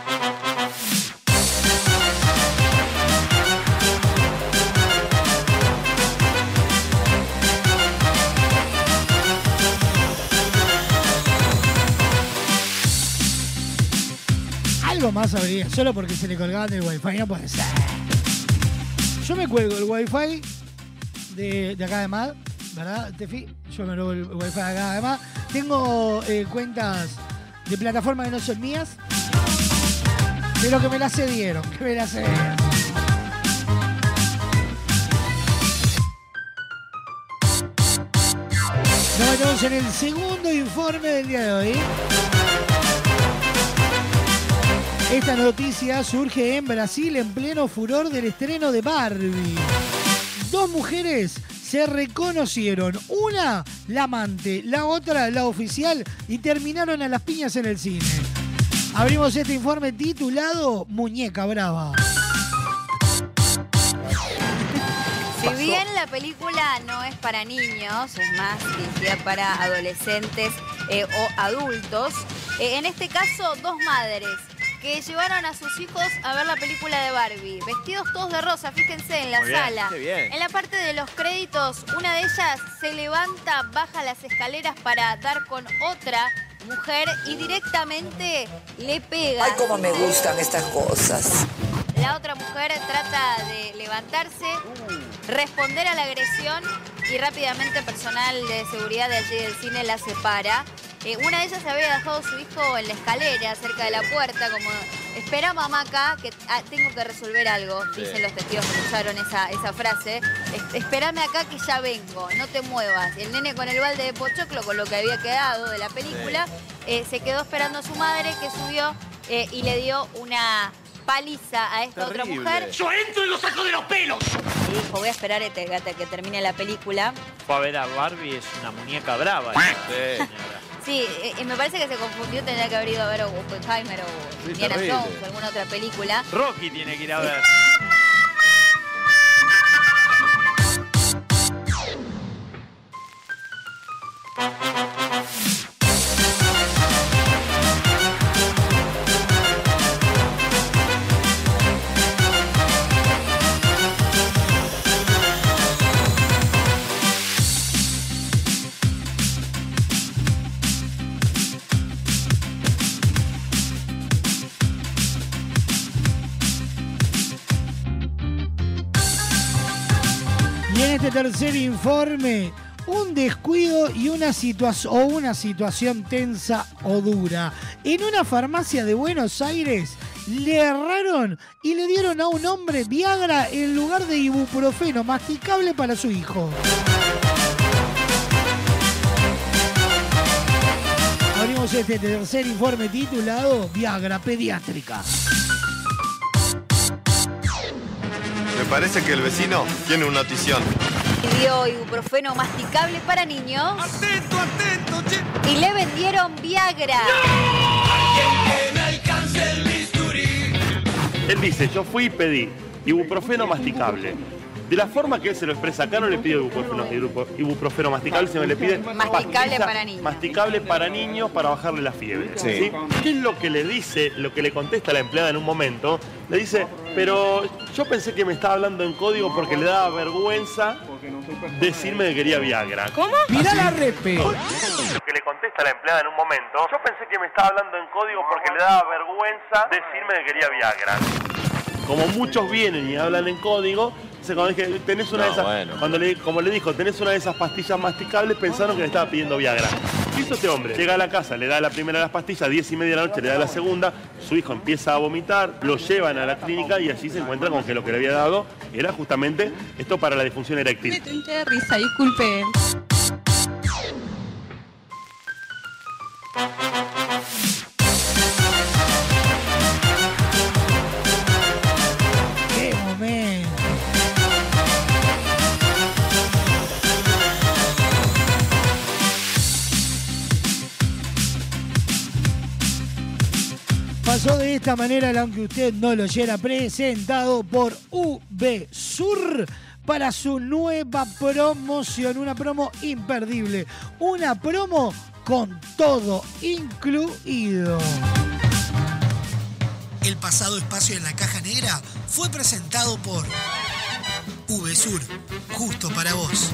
más habría, solo porque se le colgaban del wifi, no puede ser. Yo me cuelgo el wifi de, de acá de MAD, ¿verdad, Tefi? Yo me cuelgo el wifi de acá de MAD. Tengo eh, cuentas de plataformas que no son mías, pero que me las cedieron, que me las cedieron. Nos metemos en el segundo informe del día de hoy. Esta noticia surge en Brasil en pleno furor del estreno de Barbie. Dos mujeres se reconocieron, una la amante, la otra la oficial y terminaron a las piñas en el cine. Abrimos este informe titulado Muñeca Brava. Si bien la película no es para niños, es más dirigida para adolescentes eh, o adultos, eh, en este caso dos madres que llevaron a sus hijos a ver la película de Barbie, vestidos todos de rosa, fíjense en la Muy bien, sala. qué bien. En la parte de los créditos, una de ellas se levanta, baja las escaleras para dar con otra mujer y directamente le pega. Ay, cómo me gustan estas cosas. La otra mujer trata de levantarse, responder a la agresión y rápidamente personal de seguridad de allí del cine la separa. Eh, una de ellas había dejado a su hijo en la escalera, cerca de la puerta, como espera mamá acá, que ah, tengo que resolver algo, Sí. dicen los testigos que escucharon esa, esa frase. "Es- Espérame acá que ya vengo, no te muevas. El nene con el balde de pochoclo, con lo que había quedado de la película, eh, se quedó esperando a su madre que subió eh, y le dio una paliza a esta otra mujer. Yo entro y lo saco de los pelos. Y dijo, voy a esperar hasta que- hasta que termine la película. Fue a ver a Barbie, es una muñeca brava. Sí, eh, eh, me parece que se confundió, tendría que haber ido a ver a Oppenheimer o Indiana. Jones o alguna otra película. Rocky tiene que ir a ver. Tercer informe, un descuido y una situación o una situación tensa o dura. En una farmacia de Buenos Aires le erraron y le dieron a un hombre Viagra en lugar de ibuprofeno masticable para su hijo. Abrimos este tercer informe titulado Viagra pediátrica. Me parece que el vecino tiene una notición. Pidió ibuprofeno masticable para niños. ¡Atento, atento! Y le vendieron Viagra. Él dice, yo fui y pedí ibuprofeno masticable. De la forma que él se lo expresa acá no le pide ibuprofeno, ibuprofeno masticable, sino le pide Masticable para niños. Masticable para niños para bajarle la fiebre. Sí. ¿sí? ¿Qué es lo que le dice, lo que le contesta la empleada en un momento? Le dice, pero yo pensé que me estaba hablando en código porque le daba vergüenza decirme que quería Viagra. ¿Cómo? Mirá la repe. Lo que le contesta la empleada en un momento. Yo pensé que me estaba hablando en código porque le daba vergüenza decirme que quería Viagra. Como muchos vienen y hablan en código, tenés una de esas, bueno. cuando le, como le dijo, tenés una de esas pastillas masticables, pensaron que le estaba pidiendo Viagra. ¿Qué hizo este hombre? Llega a la casa, le da la primera de las pastillas, 10 y media de la noche le da la segunda, su hijo empieza a vomitar, lo llevan a la clínica y allí se encuentra con que lo que le había dado era justamente esto para la disfunción eréctil. de risa, disculpe. pasó de esta manera, aunque usted no lo oyera, presentado por VSUR para su nueva promoción. Una promo imperdible. Una promo con todo incluido. El pasado espacio en la caja negra fue presentado por VSUR, justo para vos.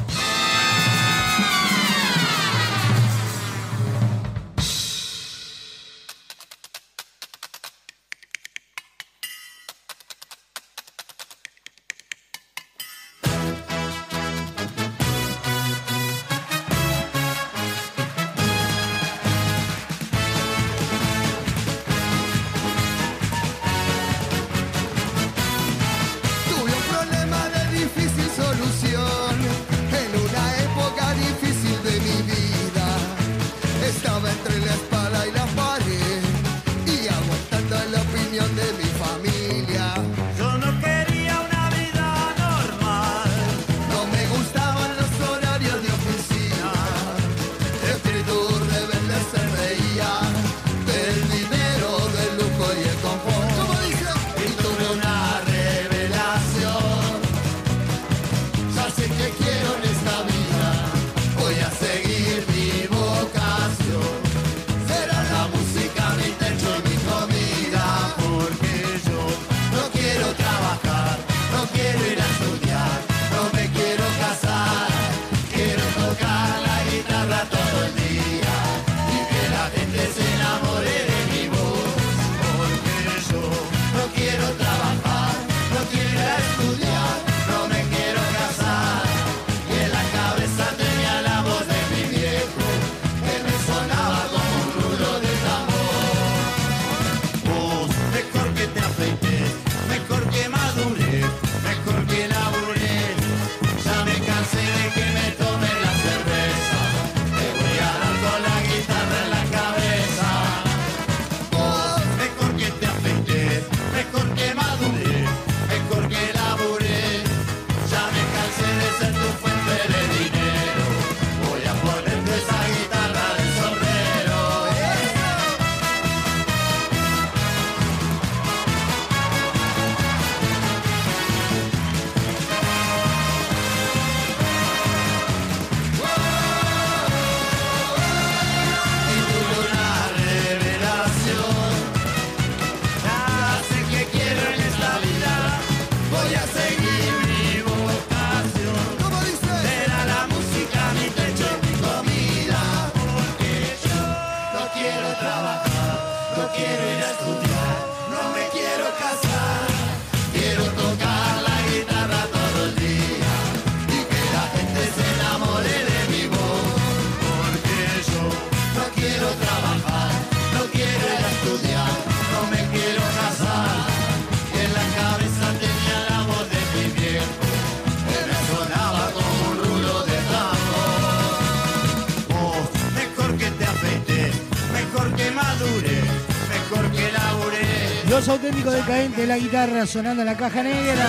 la guitarra sonando en la caja negra.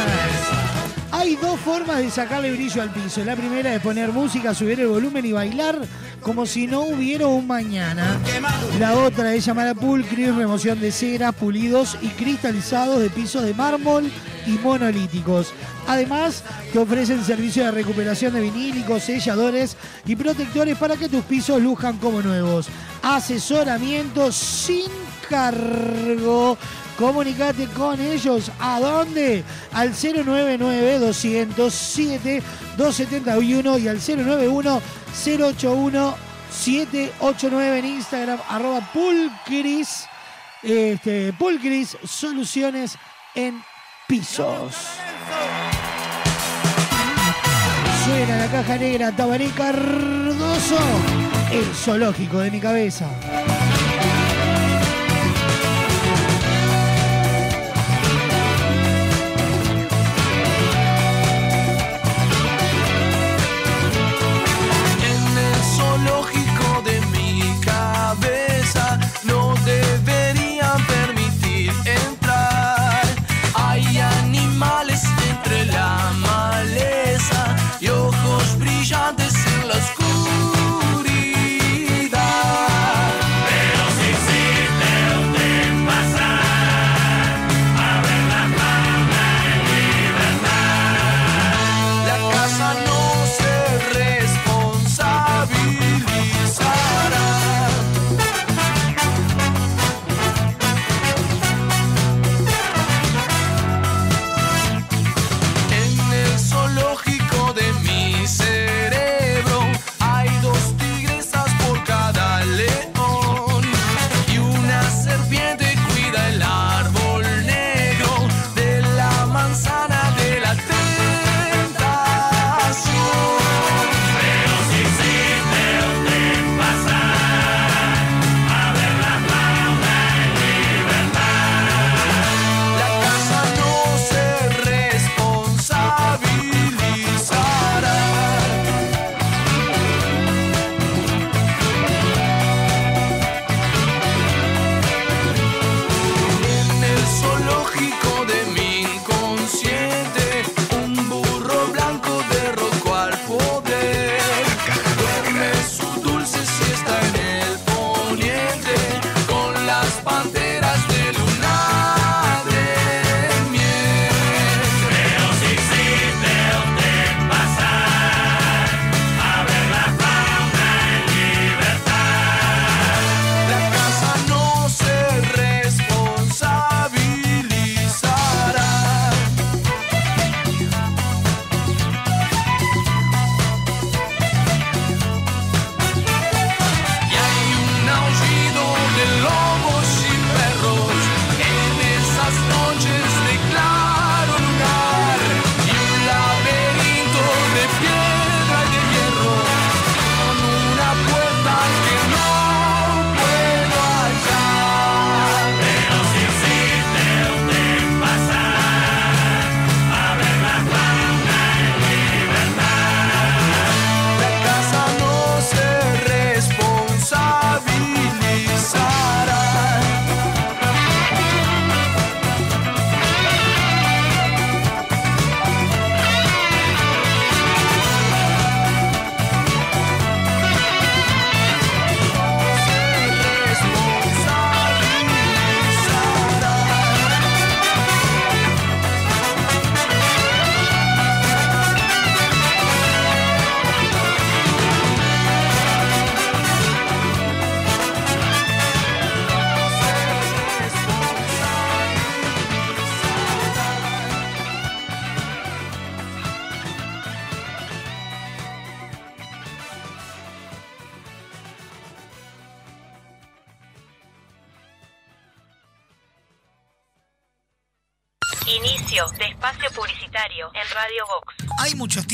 Hay dos formas de sacarle brillo al piso. La primera es poner música, subir el volumen y bailar como si no hubiera un mañana. La otra es llamar a pulcris, remoción de ceras, pulidos y cristalizados de pisos de mármol y monolíticos. Además, te ofrecen servicio de recuperación de vinílicos, selladores y protectores para que tus pisos lujan como nuevos. Asesoramiento sin cargo. Comunicate con ellos. ¿A dónde? Al 099-207-271 y al 091-081-789 en Instagram, arroba Pulcris, este, Pulcris Soluciones en Pisos. Suena la caja negra, Tabaré Cardoso, el zoológico de mi cabeza.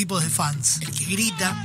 Tipos de fans. El que grita,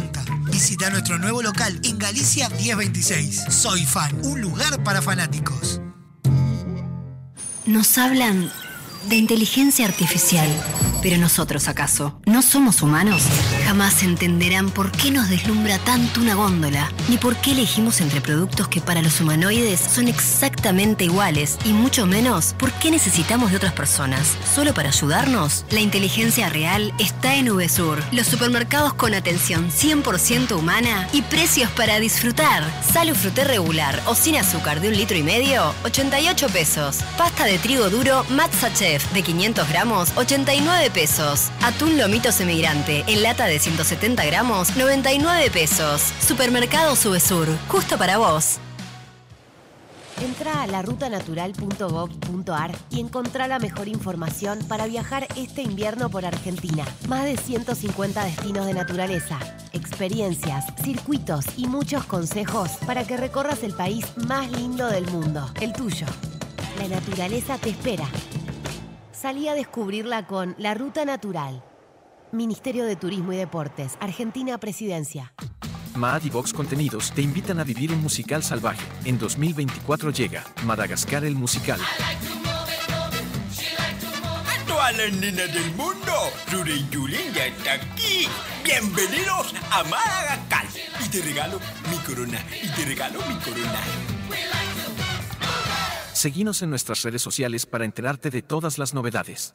099-799-070. Visita nuestro nuevo local en Galicia 1026. Soy Fan, un lugar para fanáticos. Nos hablan de inteligencia artificial. Pero nosotros, ¿acaso? ¿No somos humanos? Jamás entenderán por qué nos deslumbra tanto una góndola, ni por qué elegimos entre productos que para los humanoides son exactamente iguales, y mucho menos por qué necesitamos de otras personas. ¿Solo para ayudarnos? La inteligencia real está en VSUR, los supermercados con atención 100% humana y precios para disfrutar. Sale fruté regular o sin azúcar de un litro y medio, 88 pesos. Pasta de trigo duro Matza de 500 gramos, 89 pesos. Atún lomito semigrante en lata de 170 gramos, 99 pesos. Supermercado Subesur, justo para vos. Entra a larutanatural.gov.ar y encontrá la mejor información para viajar este invierno por Argentina. Más de 150 destinos de naturaleza, experiencias, circuitos y muchos consejos para que recorras el país más lindo del mundo, el tuyo. La naturaleza te espera. Salí a descubrirla con La Ruta Natural. Ministerio de Turismo y Deportes, Argentina Presidencia. Maad y Vox Contenidos te invitan a vivir un musical salvaje. En 2024 llega Madagascar el musical. A todas las nenas del mundo, Rure y Julen ya está aquí. Bienvenidos a Madagascar. Y te regalo mi corona, y te regalo mi corona. Seguinos en nuestras redes sociales para enterarte de todas las novedades.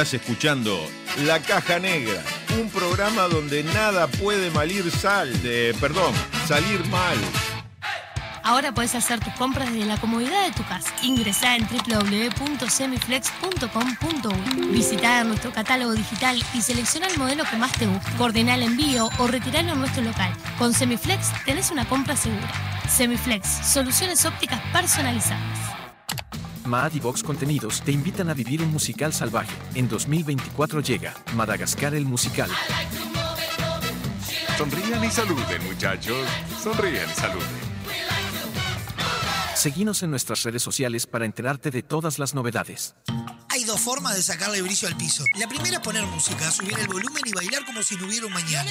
Estás escuchando La Caja Negra, un programa donde nada puede malir sal, de, perdón, salir mal. Ahora puedes hacer tus compras desde la comodidad de tu casa. Ingresá en www.semiflex.com.uy. Visita nuestro catálogo digital y selecciona el modelo que más te guste. Coordina el envío o retiralo en nuestro local. Con Semiflex tenés una compra segura. Semiflex, soluciones ópticas personalizadas. Maad y Vox Contenidos te invitan a vivir un musical salvaje. En 2024 llega Madagascar el musical. Sonrían y saluden, muchachos. Sonrían y saluden. Seguinos en nuestras redes sociales para enterarte de todas las novedades. Hay dos formas de sacarle brillo al piso. La primera es poner música, subir el volumen y bailar como si no hubiera un mañana.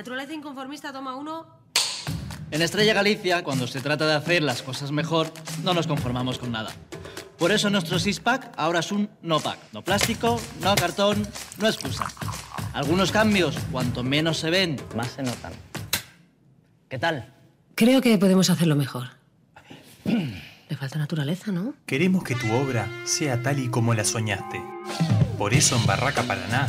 Naturaleza inconformista toma uno. En Estrella Galicia, cuando se trata de hacer las cosas mejor, no nos conformamos con nada. Por eso nuestro six-pack ahora es un no-pack. No plástico, no cartón, no excusa. Algunos cambios, cuanto menos se ven, más se notan. ¿Qué tal? Creo que podemos hacerlo mejor. ¿Le falta naturaleza, ¿no? Queremos que tu obra sea tal y como la soñaste. Por eso en Barraca Paraná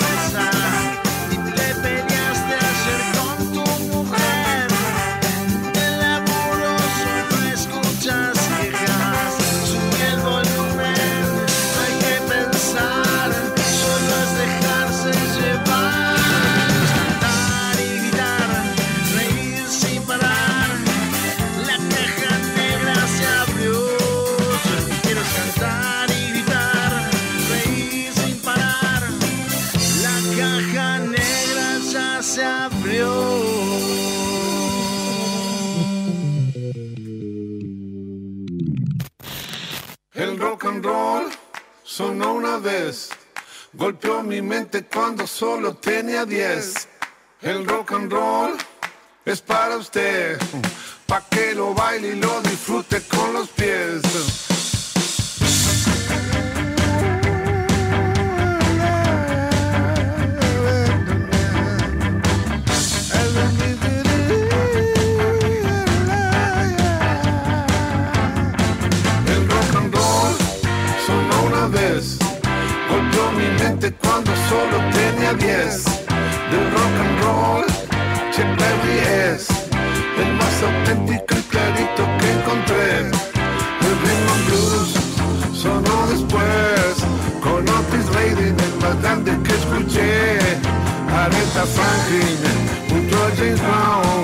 rock and roll sonó una vez, golpeó mi mente cuando solo tenía 10. El rock and roll es para usted, pa' que lo baile y lo disfrute con los pies. Mente cuando solo tenía 10. Del rock and roll, Chuck Berry es el más auténtico y clarito que encontré. El and blues sonó después, con Otis Redding el más grande que escuché. Aretha Franklin a James Brown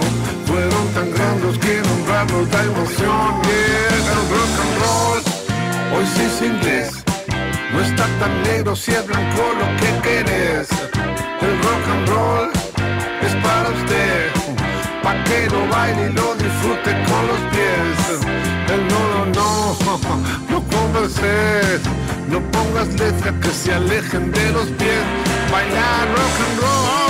tan negro si es blanco lo que querés. El rock and roll es para usted, pa' que lo baile y lo disfrute con los pies. El no, no, no, no converses, no pongas letras que se alejen de los pies. Bailar rock and roll.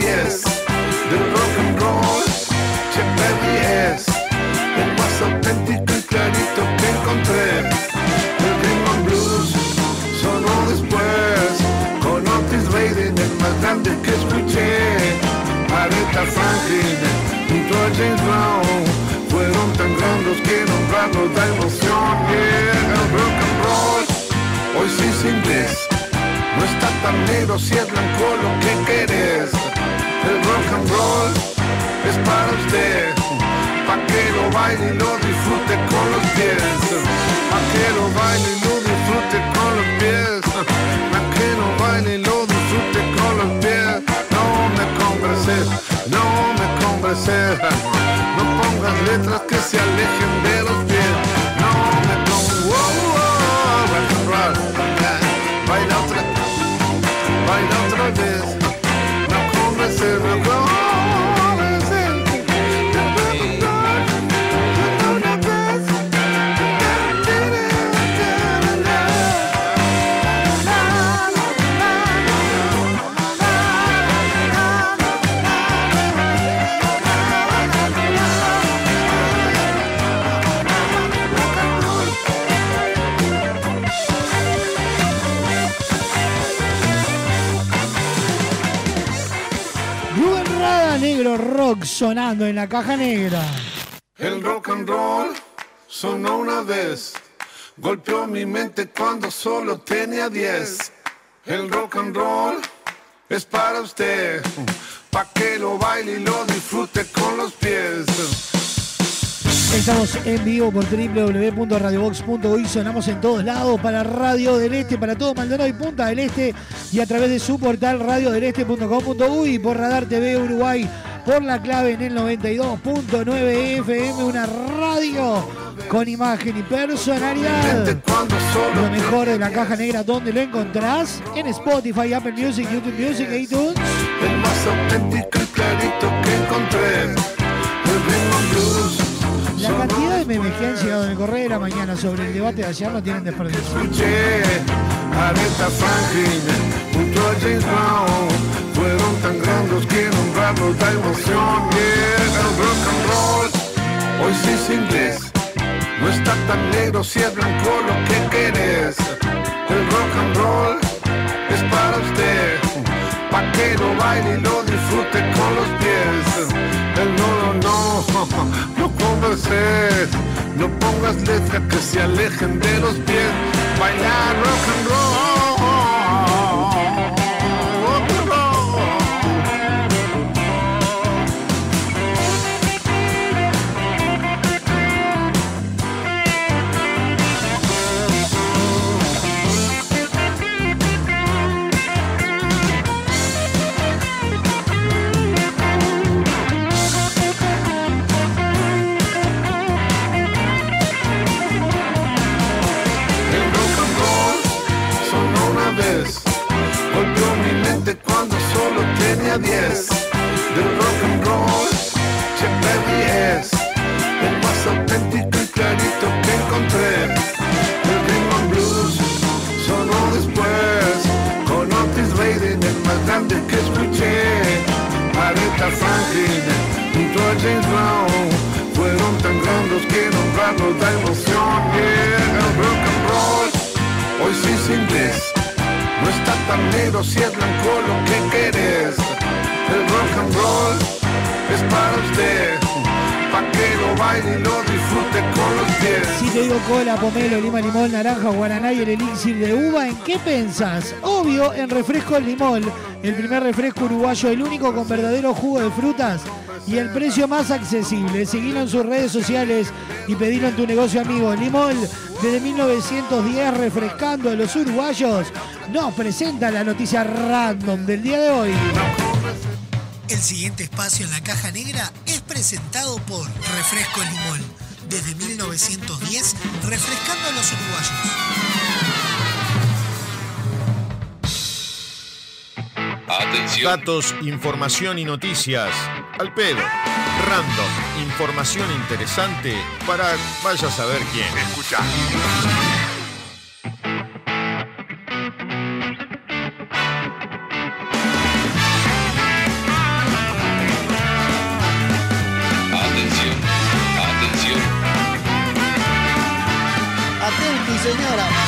10. Del rock and roll, Chuck Berry es el más auténtico y clarito que encontré. El rhythm blues sonó después, con Otis Redding el más grande que escuché. Aretha Franklin junto a James Brown fueron tan grandes que nombrarlos da emoción. El rock and roll hoy sí es inglés. No está tan negro si es blanco lo que querés. El rock and roll es para usted, pa' que lo baile y lo disfrute con los pies. Pa' que lo baile y lo disfrute con los pies. Pa' que lo baile y lo disfrute con los pies. No me converses, no me converses. No pongas letras que se alejen de los pies. No me converses. Baila otra, baila otra vez. No converses, sonando en la caja negra. El rock and roll sonó una vez, golpeó mi mente cuando solo tenía 10. El rock and roll es para usted, pa' que lo baile y lo disfrute con los pies. Estamos en vivo por www.radiobox.uy. Sonamos en todos lados para Radio del Este, para todo Maldonado y Punta del Este. Y a través de su portal radiodeleste.com.uy por Radar TV Uruguay. Por la clave en el 92.9 FM. Una radio con imagen y personalidad. Lo mejor de la caja negra, ¿dónde lo encontrás? En Spotify, Apple Music, YouTube Music, iTunes. El más auténtico clarito que encontré. La cantidad de memes que han llegado en el correo de la mañana sobre el debate de ayer no tienen desperdicio. Hoy sí. No tan negro si es blanco lo que querés. El rock and roll es para usted. Pa' que lo baile y lo disfrute con los pies. El no, no, no, no converses. No pongas letras que se alejen de los pies. Bailar rock and roll. Da emoción. Yeah, el rock and roll hoy sí es inglés. No está tan negro si es blanco lo que querés. El rock and roll es para usted. Pa' que lo baile y lo disfrute con los pies. Si te digo cola, pomelo, lima, limón, naranja, guaraná y el elixir de uva, ¿en qué pensás? Obvio, en refresco limón, el primer refresco uruguayo, el único con verdadero jugo de frutas y el precio más accesible. Seguilo en sus redes sociales y pedilo en tu negocio amigo. Limón, desde 1910, refrescando a los uruguayos, nos presenta la noticia random del día de hoy. El siguiente espacio en la caja negra es presentado por Refresco Limón. Desde 1910, refrescando a los uruguayos. Atención. Datos, información y noticias. Al pedo. Random. Información interesante para vaya a saber quién. Escucha. Atención, atención. Atenti, señora.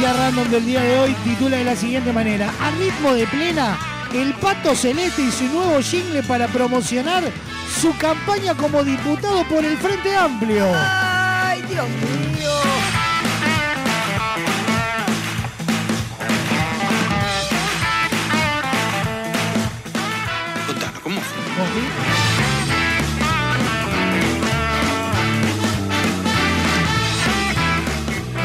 Noticia random del día de hoy titula de la siguiente manera. A ritmo de plena, el Pato Celeste y su nuevo jingle para promocionar su campaña como diputado por el Frente Amplio. ¡Ay, Dios mío! Contanos, ¿cómo fue?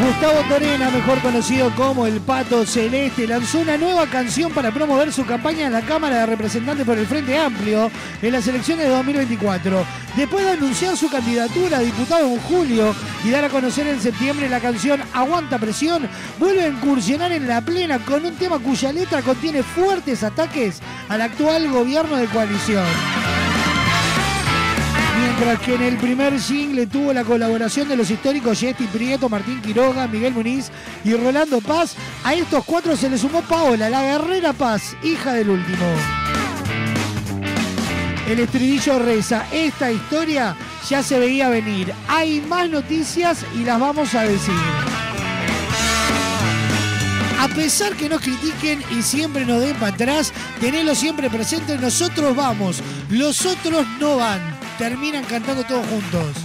Gustavo Torena, mejor conocido como el Pato Celeste, lanzó una nueva canción para promover su campaña en la Cámara de Representantes por el Frente Amplio en las elecciones de 2024. Después de anunciar su candidatura a diputado en julio y dar a conocer en septiembre la canción Aguanta Presión, vuelve a incursionar en la plena con un tema cuya letra contiene fuertes ataques al actual gobierno de coalición. Mientras que en el primer single tuvo la colaboración de los históricos Yeti Prieto, Martín Quiroga, Miguel Muniz y Rolando Paz, a estos cuatro se le sumó Paola, la guerrera Paz, hija del último. El estribillo reza, esta historia ya se veía venir. Hay más noticias y las vamos a decir. A pesar que nos critiquen y siempre nos den para atrás, tenelo siempre presente, nosotros vamos, los otros no van. Terminan cantando todos juntos.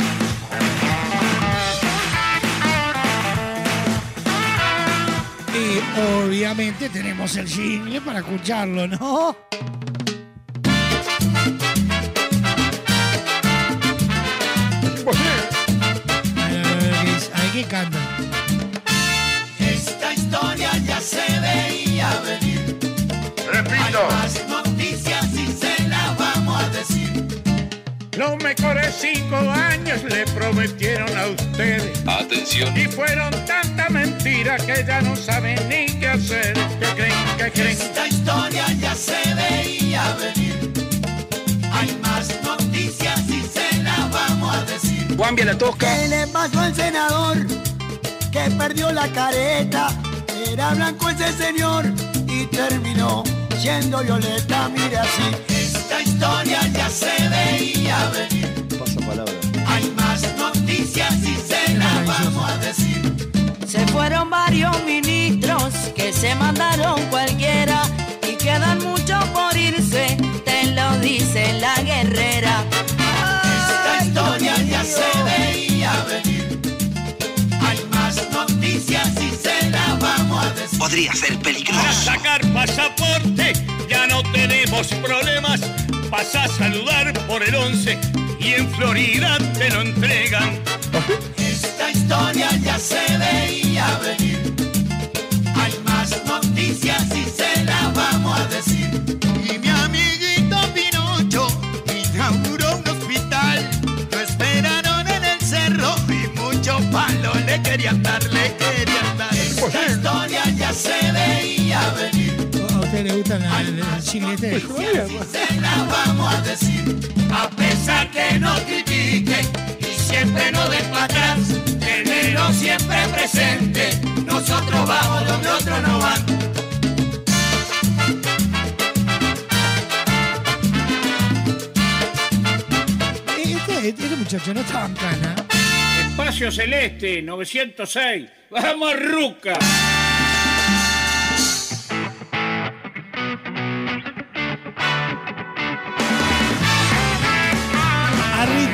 Y obviamente tenemos el jingle para escucharlo, ¿no? Ahí que cantan. Esta historia ya se veía venir. Repito. Los mejores cinco años le prometieron a ustedes. Atención. Y fueron tanta mentira que ya no saben ni qué hacer. ¿Qué creen? ¿Qué creen? Esta historia ya se veía venir. Hay más noticias y se las vamos a decir. Guambia la tosca. ¿Qué le pasó al senador que perdió la careta? Era blanco ese señor y terminó siendo violeta, mire así. Esta historia ya se veía venir. Pasa palabra. Hay más noticias y se las vamos a decir. Se fueron varios ministros que se mandaron cualquiera Podría ser Para peligroso. sacar pasaporte ya no tenemos problemas. Vas a saludar por el 11 y en Florida te lo entregan. Esta historia ya se veía venir. Hay más noticias y se las vamos a decir. Y mi amiguito Pinocho inauguró un hospital. Lo esperaron en el cerro y muchos palos le querían dar, le querían dar. Esta historia ya se veía venir. ¿A ustedes les gustan la- el jingle este? Se las vamos a decir. A pesar que nos critiquen y siempre nos den para atrás, tenerlo siempre presente. Nosotros vamos donde otros no van. Este, este muchacho no estaba en cana. Espacio Celeste 906. ¡Vamos, Ruca!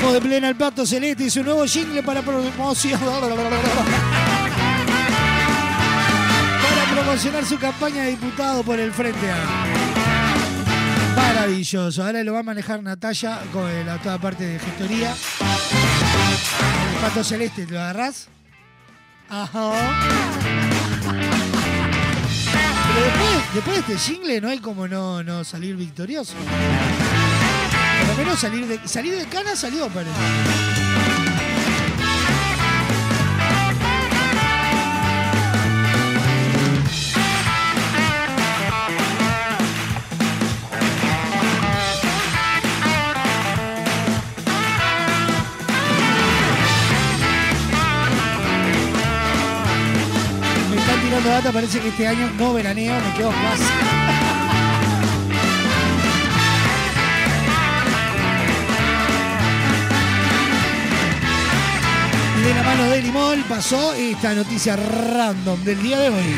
A de plena el pato celeste y su nuevo jingle para promoción. Para promocionar su campaña de diputado por el Frente Amplio. Maravilloso. Ahora lo va a manejar Natalia con la toda parte de gestoría. El pato celeste, ¿lo agarrás? Ajá. Pero después, después de este jingle no hay como no, no salir victorioso. Por menos salir de, salir de cana salió, parece. Me están tirando data, parece que este año no veraneo, me quedo en de la mano de Limón pasó esta noticia random del día de hoy.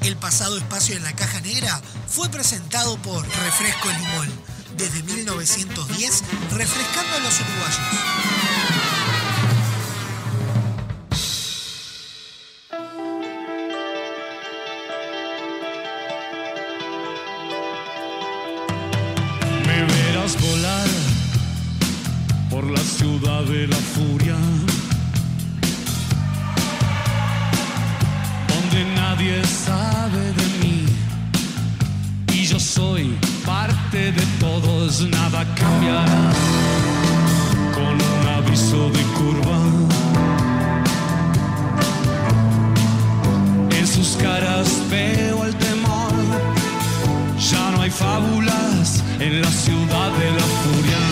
El pasado espacio en la caja negra fue presentado por Refresco Limón. Desde 1910, refrescando a los uruguayos. De la furia, donde nadie sabe de mí y yo soy parte de todos, nada cambiará con un aviso de curva. En sus caras veo el temor. Ya no hay fábulas en la ciudad de la furia.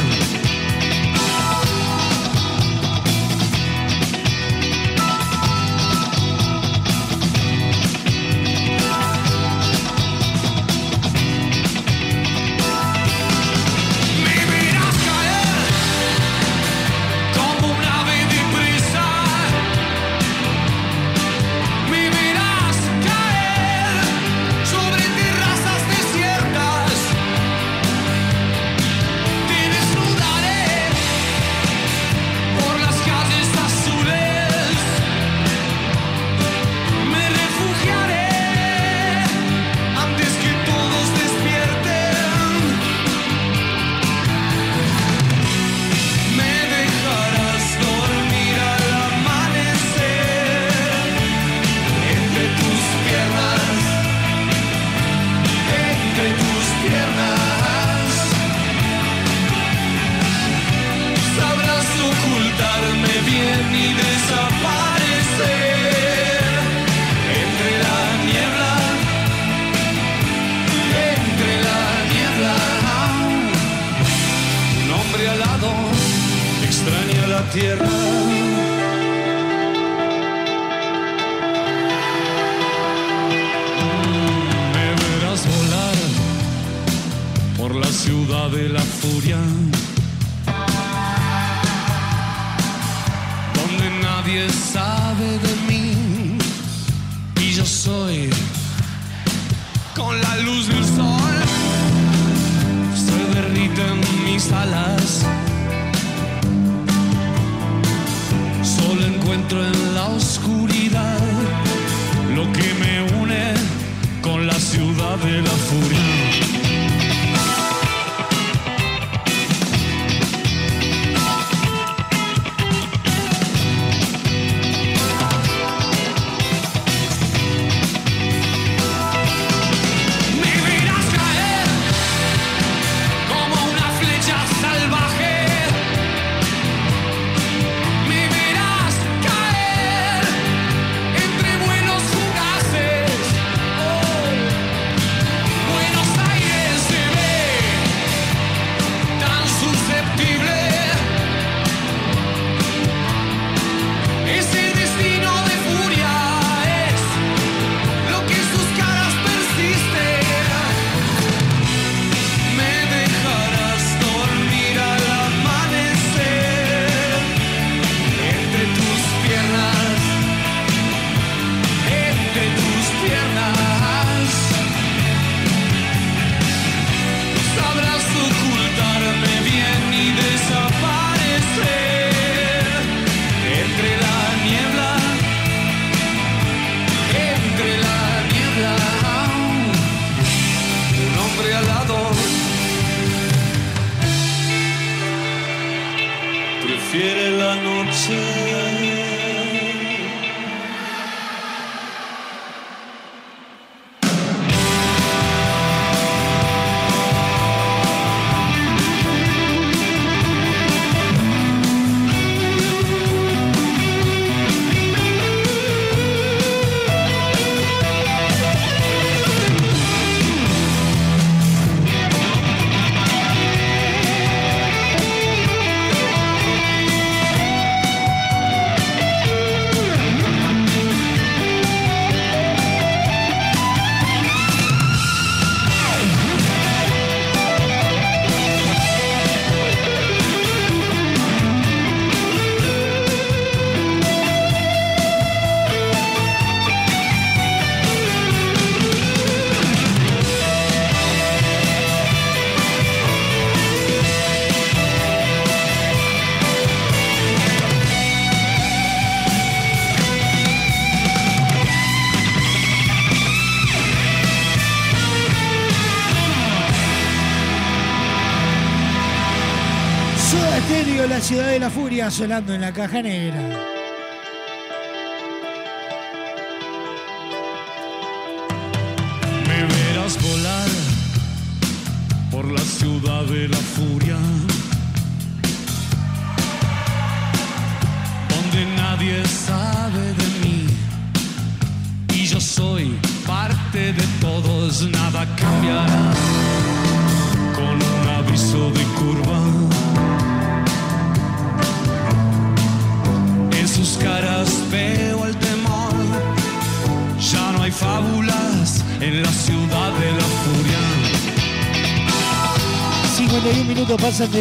siga sonando en la caja negra.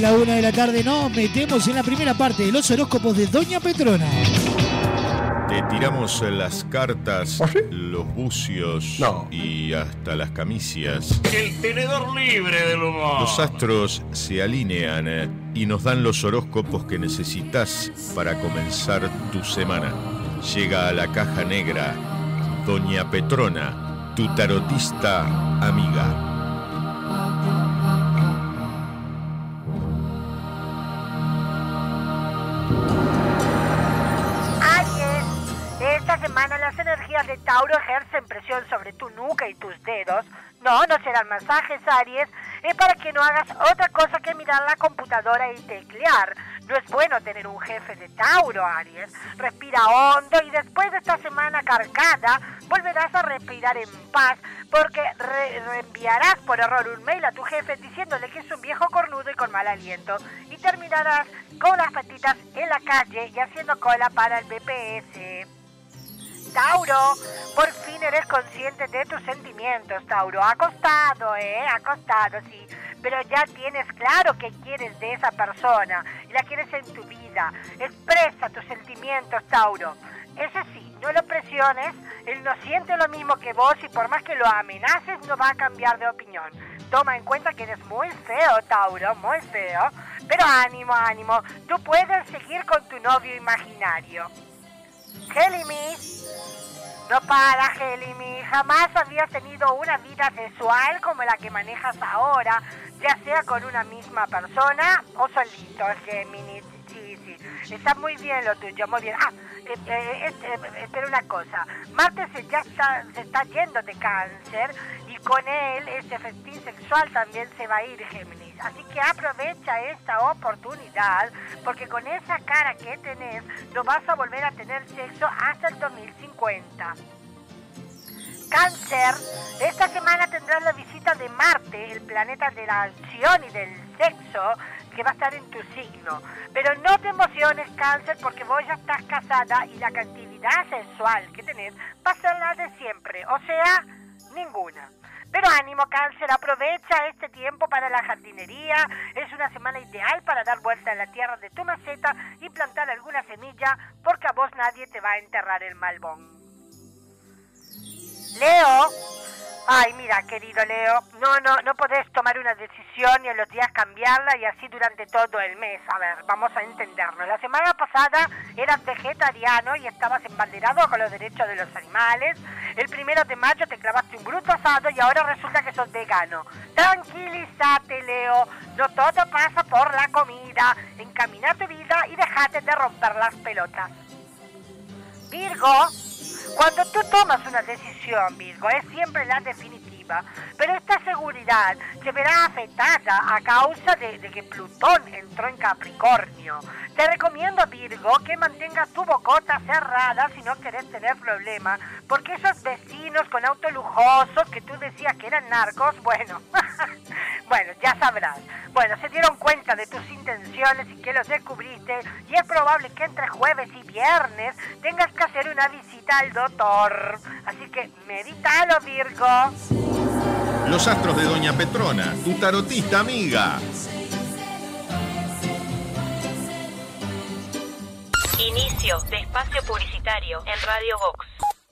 la una de la tarde nos metemos en la primera parte de los horóscopos de Doña Petrona. Te tiramos las cartas, ¿Ah, los bucios y hasta las camicias. El tenedor libre del humor. Los astros se alinean eh, y nos dan los horóscopos que necesitas para comenzar tu semana. Llega a la caja negra Doña Petrona, tu tarotista amiga. de Tauro ejercen presión sobre tu nuca y tus dedos. No, no serán masajes, Aries. Es para que no hagas otra cosa que mirar la computadora y teclear. No es bueno tener un jefe de Tauro, Aries. Respira hondo y después de esta semana cargada, volverás a respirar en paz porque reenviarás por error un mail a tu jefe diciéndole que es un viejo cornudo y con mal aliento y terminarás con las patitas en la calle y haciendo cola para el BPS. Tauro, por fin eres consciente de tus sentimientos, Tauro. Ha costado, ¿eh? Ha costado, sí. Pero ya tienes claro que quieres de esa persona la quieres en tu vida. Expresa tus sentimientos, Tauro. Eso sí, no lo presiones. Él no siente lo mismo que vos y por más que lo amenaces no va a cambiar de opinión. Toma en cuenta que eres muy feo, Tauro, muy feo. Pero ánimo, ánimo. Tú puedes seguir con tu novio imaginario. Géminis. No para, Géminis. Jamás habías tenido una vida sexual como la que manejas ahora, ya sea con una misma persona o solito, Géminis. Sí, sí. Está muy bien lo tuyo, muy bien. Ah, eh, eh, eh, espera una cosa. Marte se, ya está, se está yendo de cáncer y con él ese festín sexual también se va a ir, Géminis. Así que aprovecha esta oportunidad porque con esa cara que tenés no vas a volver a tener sexo hasta el 2050. Cáncer, esta semana tendrás la visita de Marte, el planeta de la acción y del sexo, que va a estar en tu signo. Pero no te emociones, Cáncer, porque vos ya estás casada y la actividad sexual que tenés va a ser la de siempre, o sea, ninguna. Pero ánimo, Cáncer, aprovecha este tiempo para la jardinería. Es una semana ideal para dar vuelta a la tierra de tu maceta y plantar alguna semilla, porque a vos nadie te va a enterrar el malbón. Leo. Ay, mira, querido Leo, no, no, no podés tomar una decisión y en los días cambiarla y así durante todo el mes. A ver, vamos a entendernos. La semana pasada eras vegetariano y estabas embanderado con los derechos de los animales. El primero de mayo te clavaste un bruto asado y ahora resulta que sos vegano. Tranquilízate, Leo. No todo pasa por la comida. Encamina tu vida y déjate de romper las pelotas. Virgo, cuando tú tomas una decisión, Virgo, es siempre la definitiva, pero esta seguridad se verá afectada a causa de, que Plutón entró en Capricornio. Te recomiendo, Virgo, que mantengas tu bocota cerrada si no querés tener problemas, porque esos vecinos con autos lujosos que tú decías que eran narcos, bueno, bueno, ya sabrás. Bueno, se dieron cuenta de tus intenciones y que los descubriste y es probable que entre jueves y viernes tengas que hacer una visita al doctor. Así que medítalo, Virgo. Los astros de Doña Petrona, tu tarotista amiga. Inicio de espacio publicitario en Radio Vox.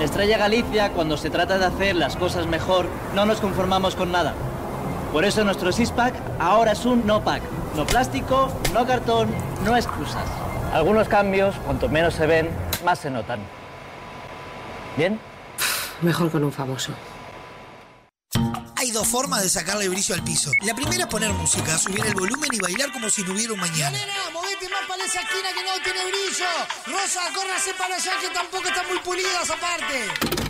En Estrella Galicia, cuando se trata de hacer las cosas mejor, no nos conformamos con nada. Por eso nuestro six-pack ahora es un no-pack. No plástico, no cartón, no excusas. Algunos cambios, cuanto menos se ven, más se notan. ¿Bien? Mejor con un famoso. Dos formas de sacarle brillo al piso. La primera es poner música, subir el volumen y bailar como si no hubiera un mañana. Movete más para esa esquina que no tiene brillo. Rosa, córrase para allá que tampoco están muy pulidas aparte.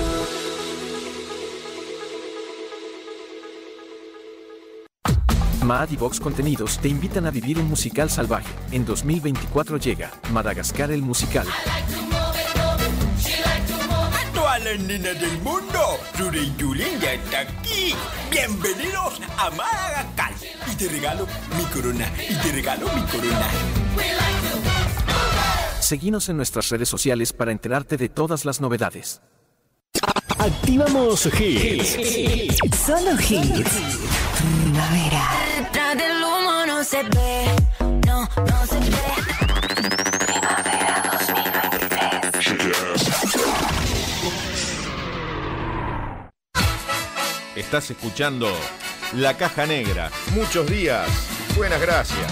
Mad y Vox Contenidos te invitan a vivir un musical salvaje. En 2024 llega Madagascar el musical. A todas las nenas del mundo, Ruri Yulín ya está aquí. Bienvenidos a Madagascar. Y te regalo mi corona, y te regalo mi corona. Seguinos en nuestras redes sociales para enterarte de todas las novedades. Activamos Hits. Solo hits. Primavera. Detrás del humo no se ve, no, no se ve. Estás escuchando La Caja Negra. Muchos días. Buenas gracias.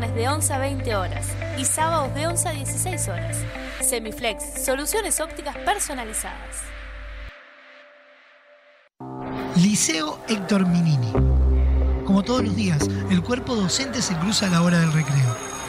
de 11 a 20 horas y sábados de 11 a 16 horas. Semiflex, soluciones ópticas personalizadas. Liceo Héctor Minini. Como todos los días, el cuerpo docente se cruza a la hora del recreo.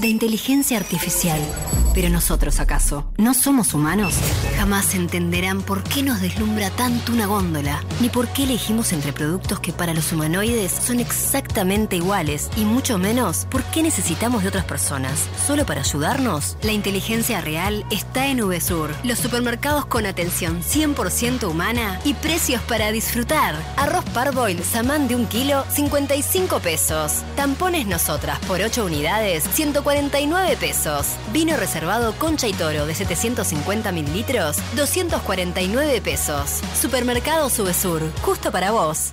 de inteligencia artificial. Pero nosotros, ¿acaso? ¿No somos humanos? Jamás entenderán por qué nos deslumbra tanto una góndola, ni por qué elegimos entre productos que para los humanoides son exactamente iguales, y mucho menos por qué necesitamos de otras personas. ¿Solo para ayudarnos? La inteligencia real está en VSUR, los supermercados con atención 100% humana y precios para disfrutar. Arroz parboil samán de un kilo, 55 pesos. Tampones nosotras por 8 unidades, 149 pesos. Vino reservado Concha y Toro de 750 mililitros, 249 pesos. Supermercado Subesur, justo para vos.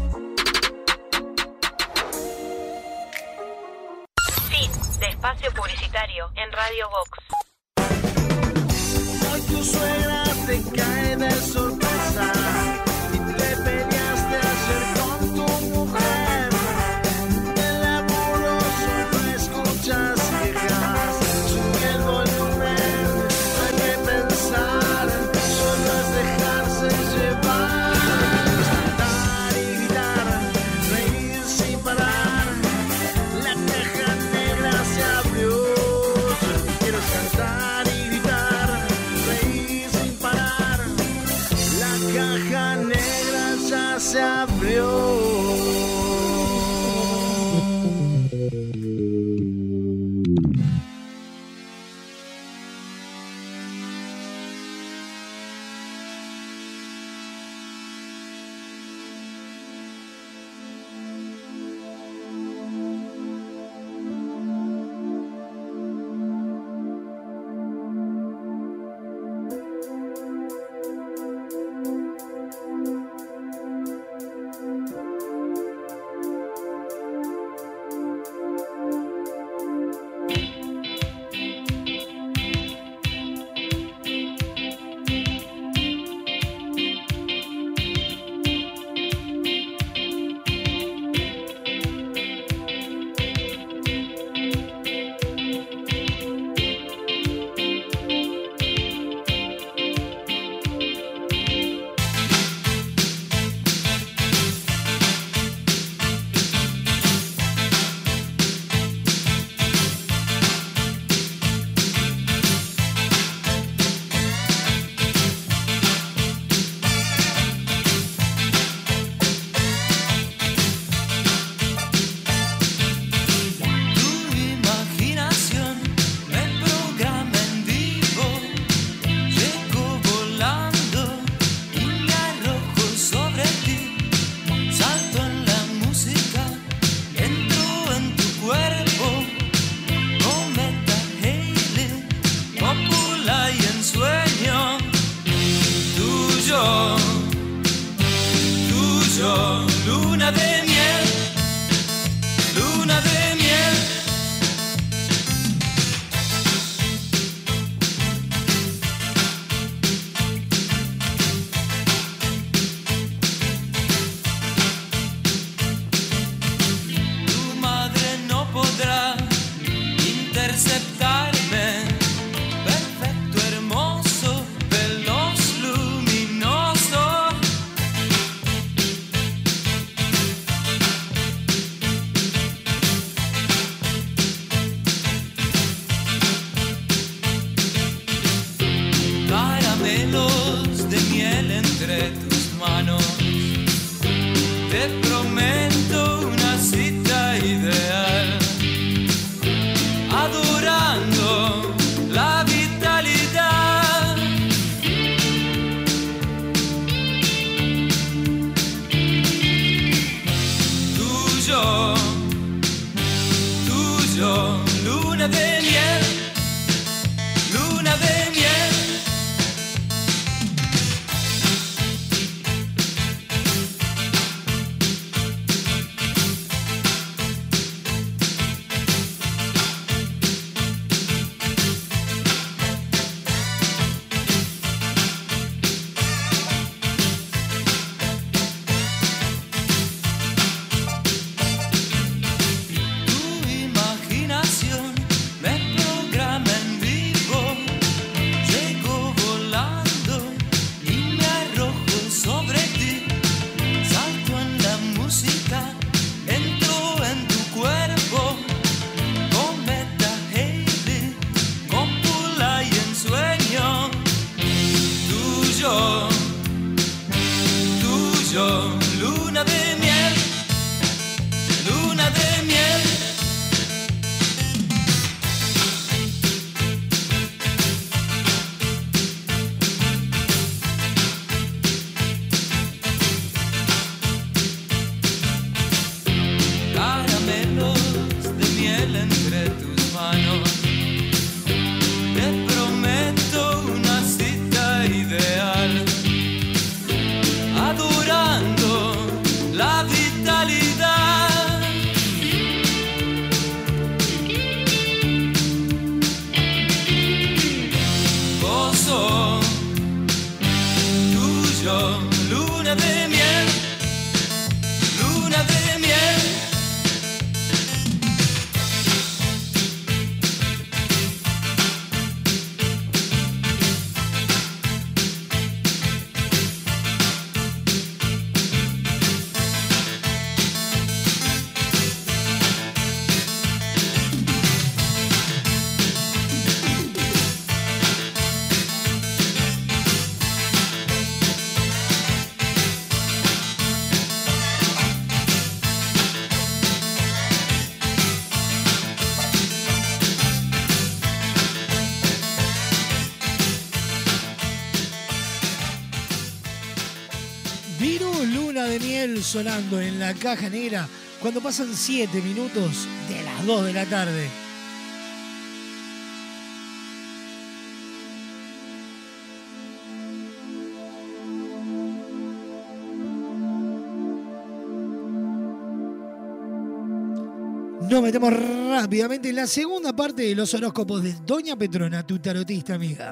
Publicitario en Radio Vox. Hoy tu suegra te cae de sorpresa sonando en la caja negra cuando pasan 7 minutos de las 2 de la tarde. Nos metemos rápidamente en la segunda parte de los horóscopos de Doña Petrona, tu tarotista amiga.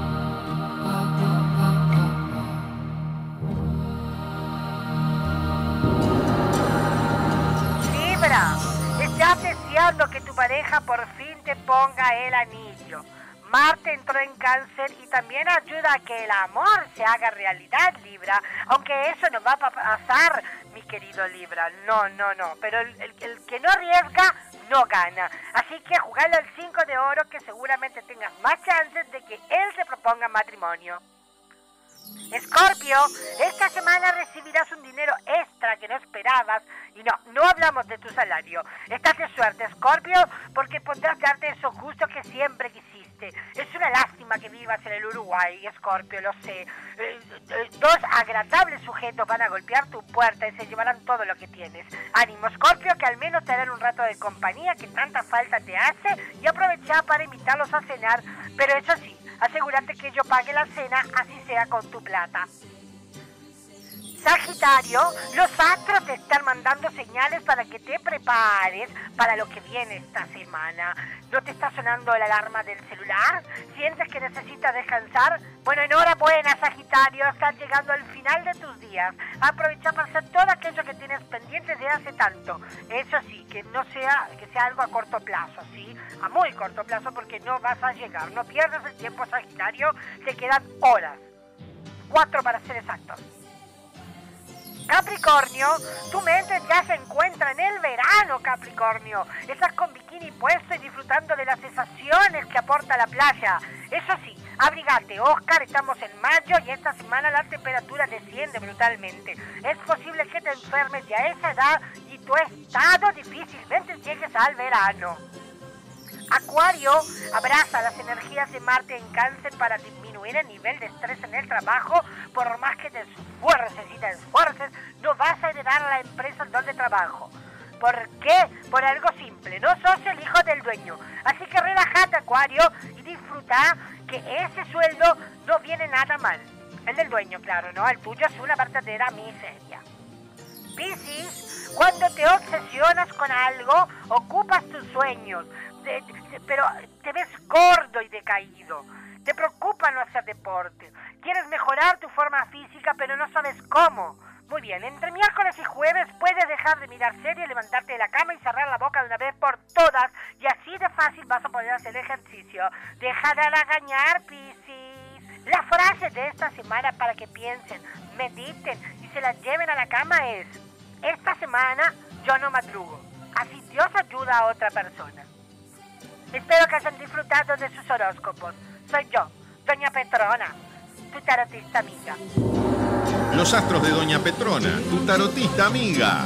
El anillo. Marte entró en cáncer y también ayuda a que el amor se haga realidad, Libra. Aunque eso no va a pa- pasar, mi querido Libra. No, no, no. Pero el, que no arriesga, no gana. Así que jugale al 5 de oro que seguramente tengas más chances de que él se proponga matrimonio. Escorpio, esta semana recibirás un dinero extra que no esperabas no, no hablamos de tu salario. Estás de suerte, Escorpio, porque podrás darte esos gustos que siempre quisiste. Es una lástima que vivas en el Uruguay, Escorpio, lo sé. Eh, eh, dos agradables sujetos van a golpear tu puerta y se llevarán todo lo que tienes. Ánimo, Escorpio, que al menos te darán un rato de compañía que tanta falta te hace y aprovecha para invitarlos a cenar. Pero eso sí, asegúrate que yo pague la cena, así sea con tu plata. Sagitario, los astros te están mandando señales para que te prepares para lo que viene esta semana. ¿No te está sonando la alarma del celular? ¿Sientes que necesitas descansar? Bueno, enhorabuena, Sagitario, estás llegando al final de tus días. Aprovecha para hacer todo aquello que tienes pendiente de hace tanto. Eso sí, que no sea, que sea algo a corto plazo, ¿sí? A muy corto plazo porque no vas a llegar. No pierdas el tiempo, Sagitario, te quedan horas. Cuatro para ser exactos. Capricornio, tu mente ya se encuentra en el verano, Capricornio. Estás con bikini puesto y disfrutando de las sensaciones que aporta la playa. Eso sí, abrigate, Oscar, estamos en mayo y esta semana la temperatura desciende brutalmente. Es posible que te enfermes ya a esa edad y tu estado difícilmente llegues al verano. Acuario, abraza las energías de Marte en cáncer para disminuir el nivel de estrés en el trabajo. Por más que te esfuerces y te esfuerces, no vas a heredar la empresa donde trabajo. ¿Por qué? Por algo simple, no sos el hijo del dueño. Así que relájate, Acuario, y disfruta que ese sueldo no viene nada mal. El del dueño, claro, ¿no? El tuyo es una verdadera miseria. Piscis, cuando te obsesionas con algo, ocupas tus sueños, pero te ves gordo y decaído. Te preocupa no hacer deporte. Quieres mejorar tu forma física, pero no sabes cómo. Muy bien, entre miércoles y jueves puedes dejar de mirar series, levantarte de la cama y cerrar la boca de una vez por todas. Y así de fácil vas a poder hacer ejercicio. Deja de agañar, Piscis. La frase de esta semana para que piensen, mediten y se la lleven a la cama es, esta semana yo no madrugo. Así Dios ayuda a otra persona. Espero que hayan disfrutado de sus horóscopos. Soy yo, Doña Petrona, tu tarotista amiga. Los astros de Doña Petrona, tu tarotista amiga.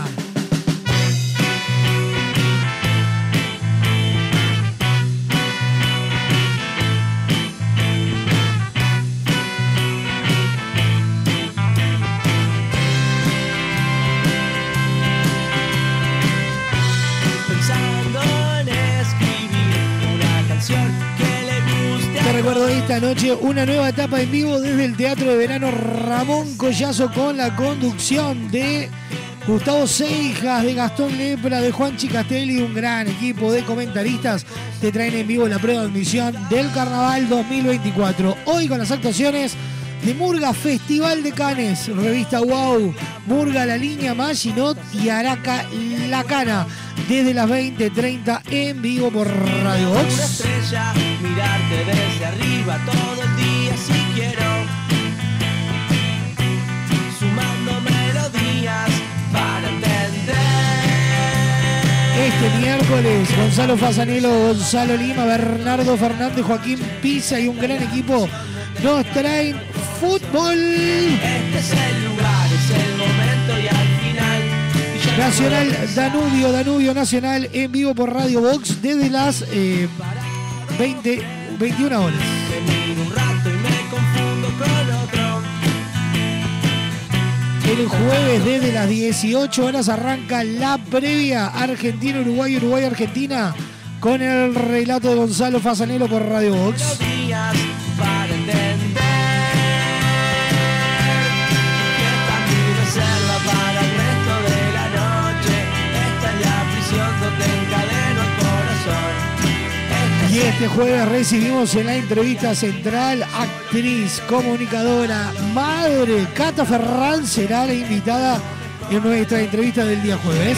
Una nueva etapa en vivo desde el Teatro de Verano Ramón Collazo con la conducción de Gustavo Seijas, de Gastón Lepra, de Juan Chicastelli, un gran equipo de comentaristas te traen en vivo la prueba de admisión del Carnaval 2024. Hoy con las actuaciones de Murga Festival de Canes, revista Wow, Murga La Línea Maginot y Araca La Cana, desde las 20.30 en vivo por Radio estrella, mirarte desde arriba todo el día si quiero. Sumando melodías para entender. Este miércoles, Gonzalo Fasanelo, Gonzalo Lima, Bernardo Fernández, Joaquín Pisa y un gran equipo nos traen fútbol Este es el lugar, es el momento y al final. nacional Danubio, Danubio Nacional en vivo por Radio Box desde las eh, 20, 21 horas. El jueves desde las 18 horas arranca la previa Argentina-Uruguay, Uruguay-Argentina con el relato de Gonzalo Fasanelo por Radio Box. Este jueves recibimos en la entrevista central actriz, comunicadora, madre, Cata Ferran será la invitada en nuestra entrevista del día jueves.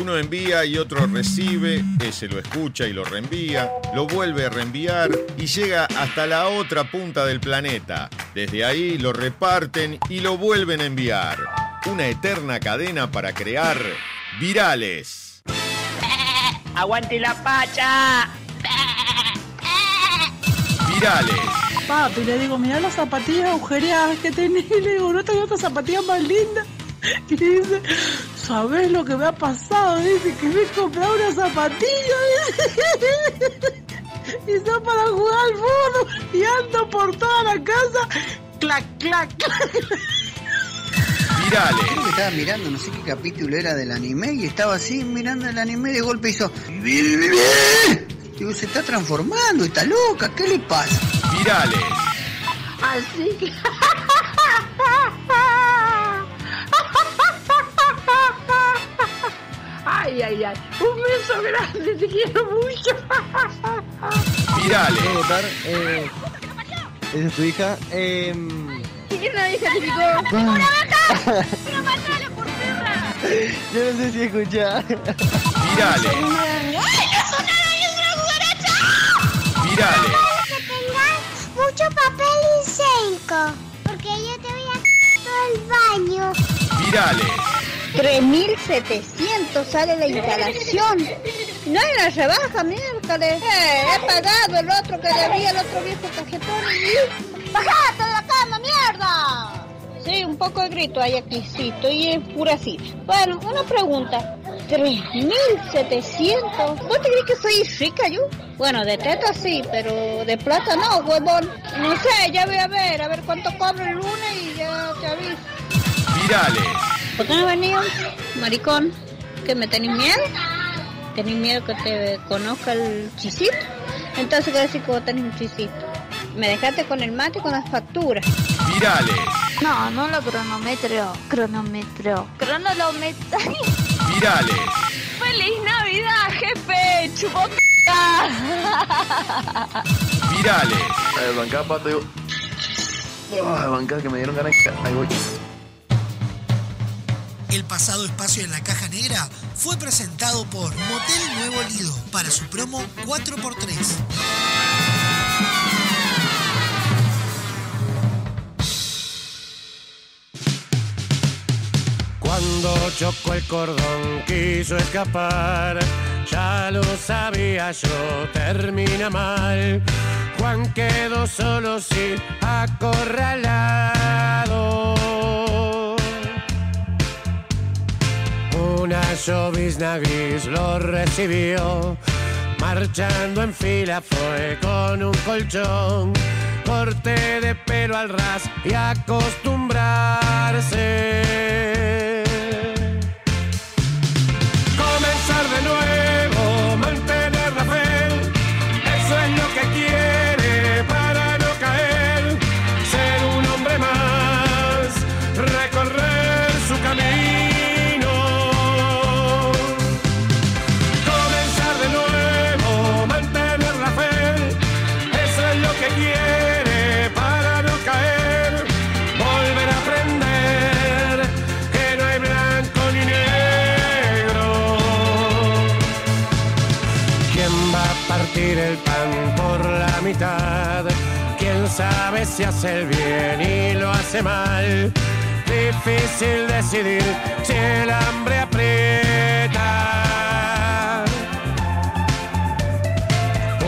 Uno envía y otro recibe, ese lo escucha y lo reenvía, lo vuelve a reenviar y llega hasta la otra punta del planeta. Desde ahí lo reparten y lo vuelven a enviar. Una eterna cadena para crear virales. ¡Aguante la pacha! Virales. Papi, le digo, mirá las zapatillas agujereadas que tenés. Y le digo, no tengo otras zapatillas más lindas. Y dice, ¿sabés lo que me ha pasado? Dice que me he comprado una zapatilla. dice. Y son para jugar al fútbol. Y ando por toda la casa. Clac, clac, clac. Virales. Creo que estaba mirando, no sé qué capítulo era del anime, y estaba así mirando el anime y de golpe hizo. Digo, se está transformando, está loca, ¿qué le pasa? Virales. Así que... Ay, ay, ay. Un beso grande, te quiero mucho. Virales. Eh, ¿Esa es tu hija? Eh, ¿Quién la hija? Ah. ¡Una vaca! ¡Pero matala por perra! yo no sé si escuchás. Virales. ¡Ay, no son nada! ¡Es una cucaracha! Virales. que tengas mucho papel higiénico, porque yo te voy a todo el baño. Virales. 3.700 sale la instalación. No hay una rebaja, miércoles. Eh, he pagado el otro que debía, el otro viejo cajetón. ¡Bajate de la cama, mierda! Sí, un poco de grito hay aquí, sí, estoy enfurecida. Bueno, una pregunta. 3.700. ¿Vos te crees que soy rica yo? Bueno, de teta sí, pero de plata no, huevón. No sé, ya voy a ver, a ver cuánto cobro el lunes y ya te aviso. Virales. ¿Por qué no venido, maricón? ¿Que me tenés miedo? ¿Tenés miedo que te conozca el chisito? Entonces, ¿qué decir que vos tenés un chisito? Me dejaste con el mate y con las facturas. Virales. No, no lo cronometro. Cronometro. Cronolometro. Virales. ¡Feliz Navidad, jefe! ¡Chupoca! Virales. A ver, bancá, pato, digo. Ah, bancá, que me dieron ganas. Ahí voy. El pasado espacio en la caja negra fue presentado por Motel Nuevo Lido para su promo 4x3. Cuando chocó el cordón quiso escapar, ya lo sabía yo, termina mal. Juan quedó solo sí acorralado. Una llovizna gris lo recibió, marchando en fila fue con un colchón, corte de pelo al ras y acostumbrarse. Si hace el bien y lo hace mal? Difícil decidir si el hambre aprieta.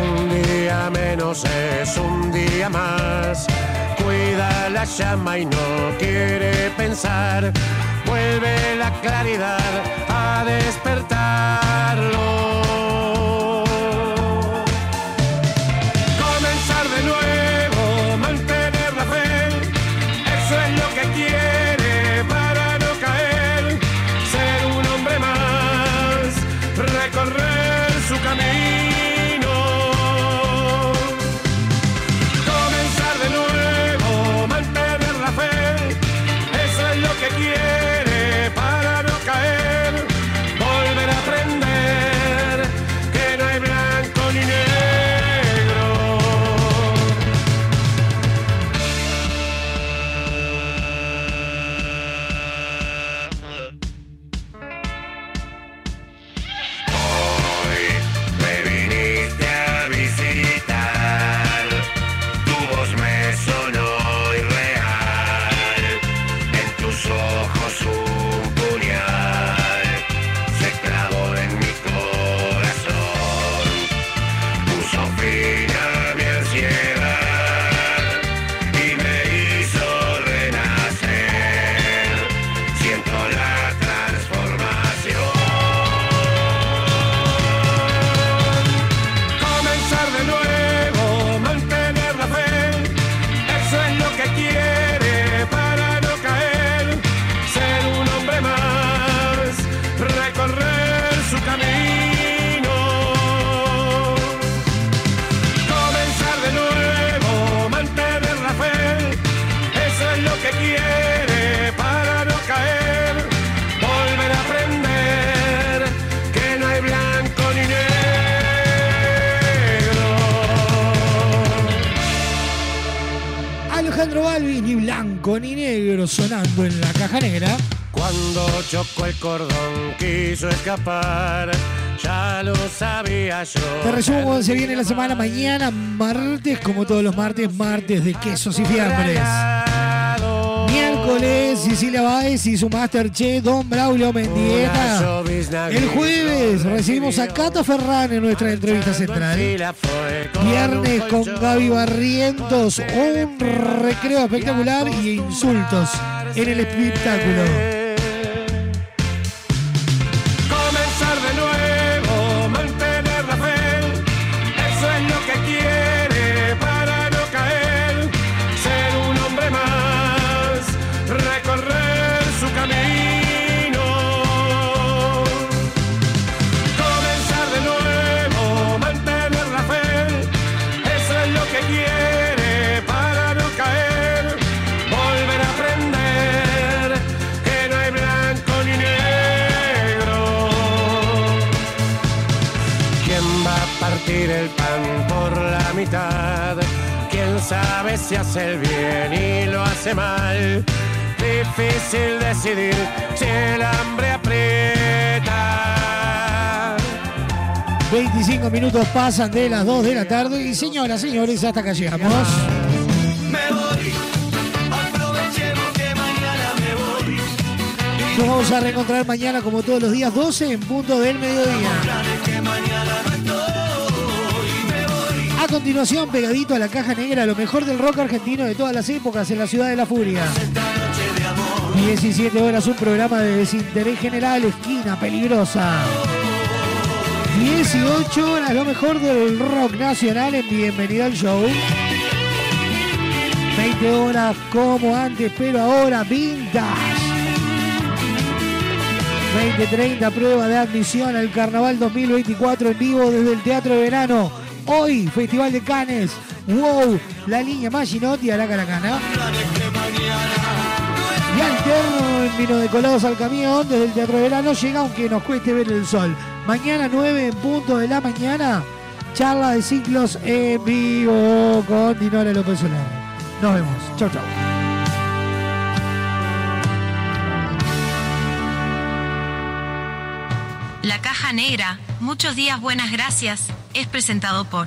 Un día menos es un día más. Cuida la llama y no quiere pensar. Vuelve la claridad a despertarlo. Escapar, ya lo sabía yo. Te resumo cómo se viene la semana mañana, martes, como todos los martes, martes de quesos y fiambres. Miércoles, Cecilia Báez y su Masterchef, Don Braulio Mendieta. El jueves recibimos a Cata Ferran en nuestra entrevista central. Viernes con Gaby Barrientos, un recreo espectacular y insultos en el espectáculo. Decidir si el hambre aprieta. 25 minutos pasan de las 2 de la tarde y señoras, señores, hasta acá llegamos. Me voy, aprovechemos que mañana me voy. Nos vamos a reencontrar mañana como todos los días 12 en punto del mediodía. A continuación, pegadito a la caja negra, lo mejor del rock argentino de todas las épocas en la ciudad de la furia. 17 horas, un programa de desinterés general, esquina peligrosa. 18 horas, lo mejor del rock nacional en Bienvenida al Show. 20 horas como antes, pero ahora vintage. 2030 prueba de admisión al Carnaval 2024 en vivo desde el Teatro de Verano. Hoy, Festival de Cannes. Wow, la línea Maginotti hará Caracana. En vino de colados al camión desde el Teatro de Verano llega aunque nos cueste ver el sol. Mañana 9 en punto de la mañana, charla de ciclos en vivo con Dinora López Soler. Nos vemos. Chau, chau. La caja negra, muchos días buenas gracias, es presentado por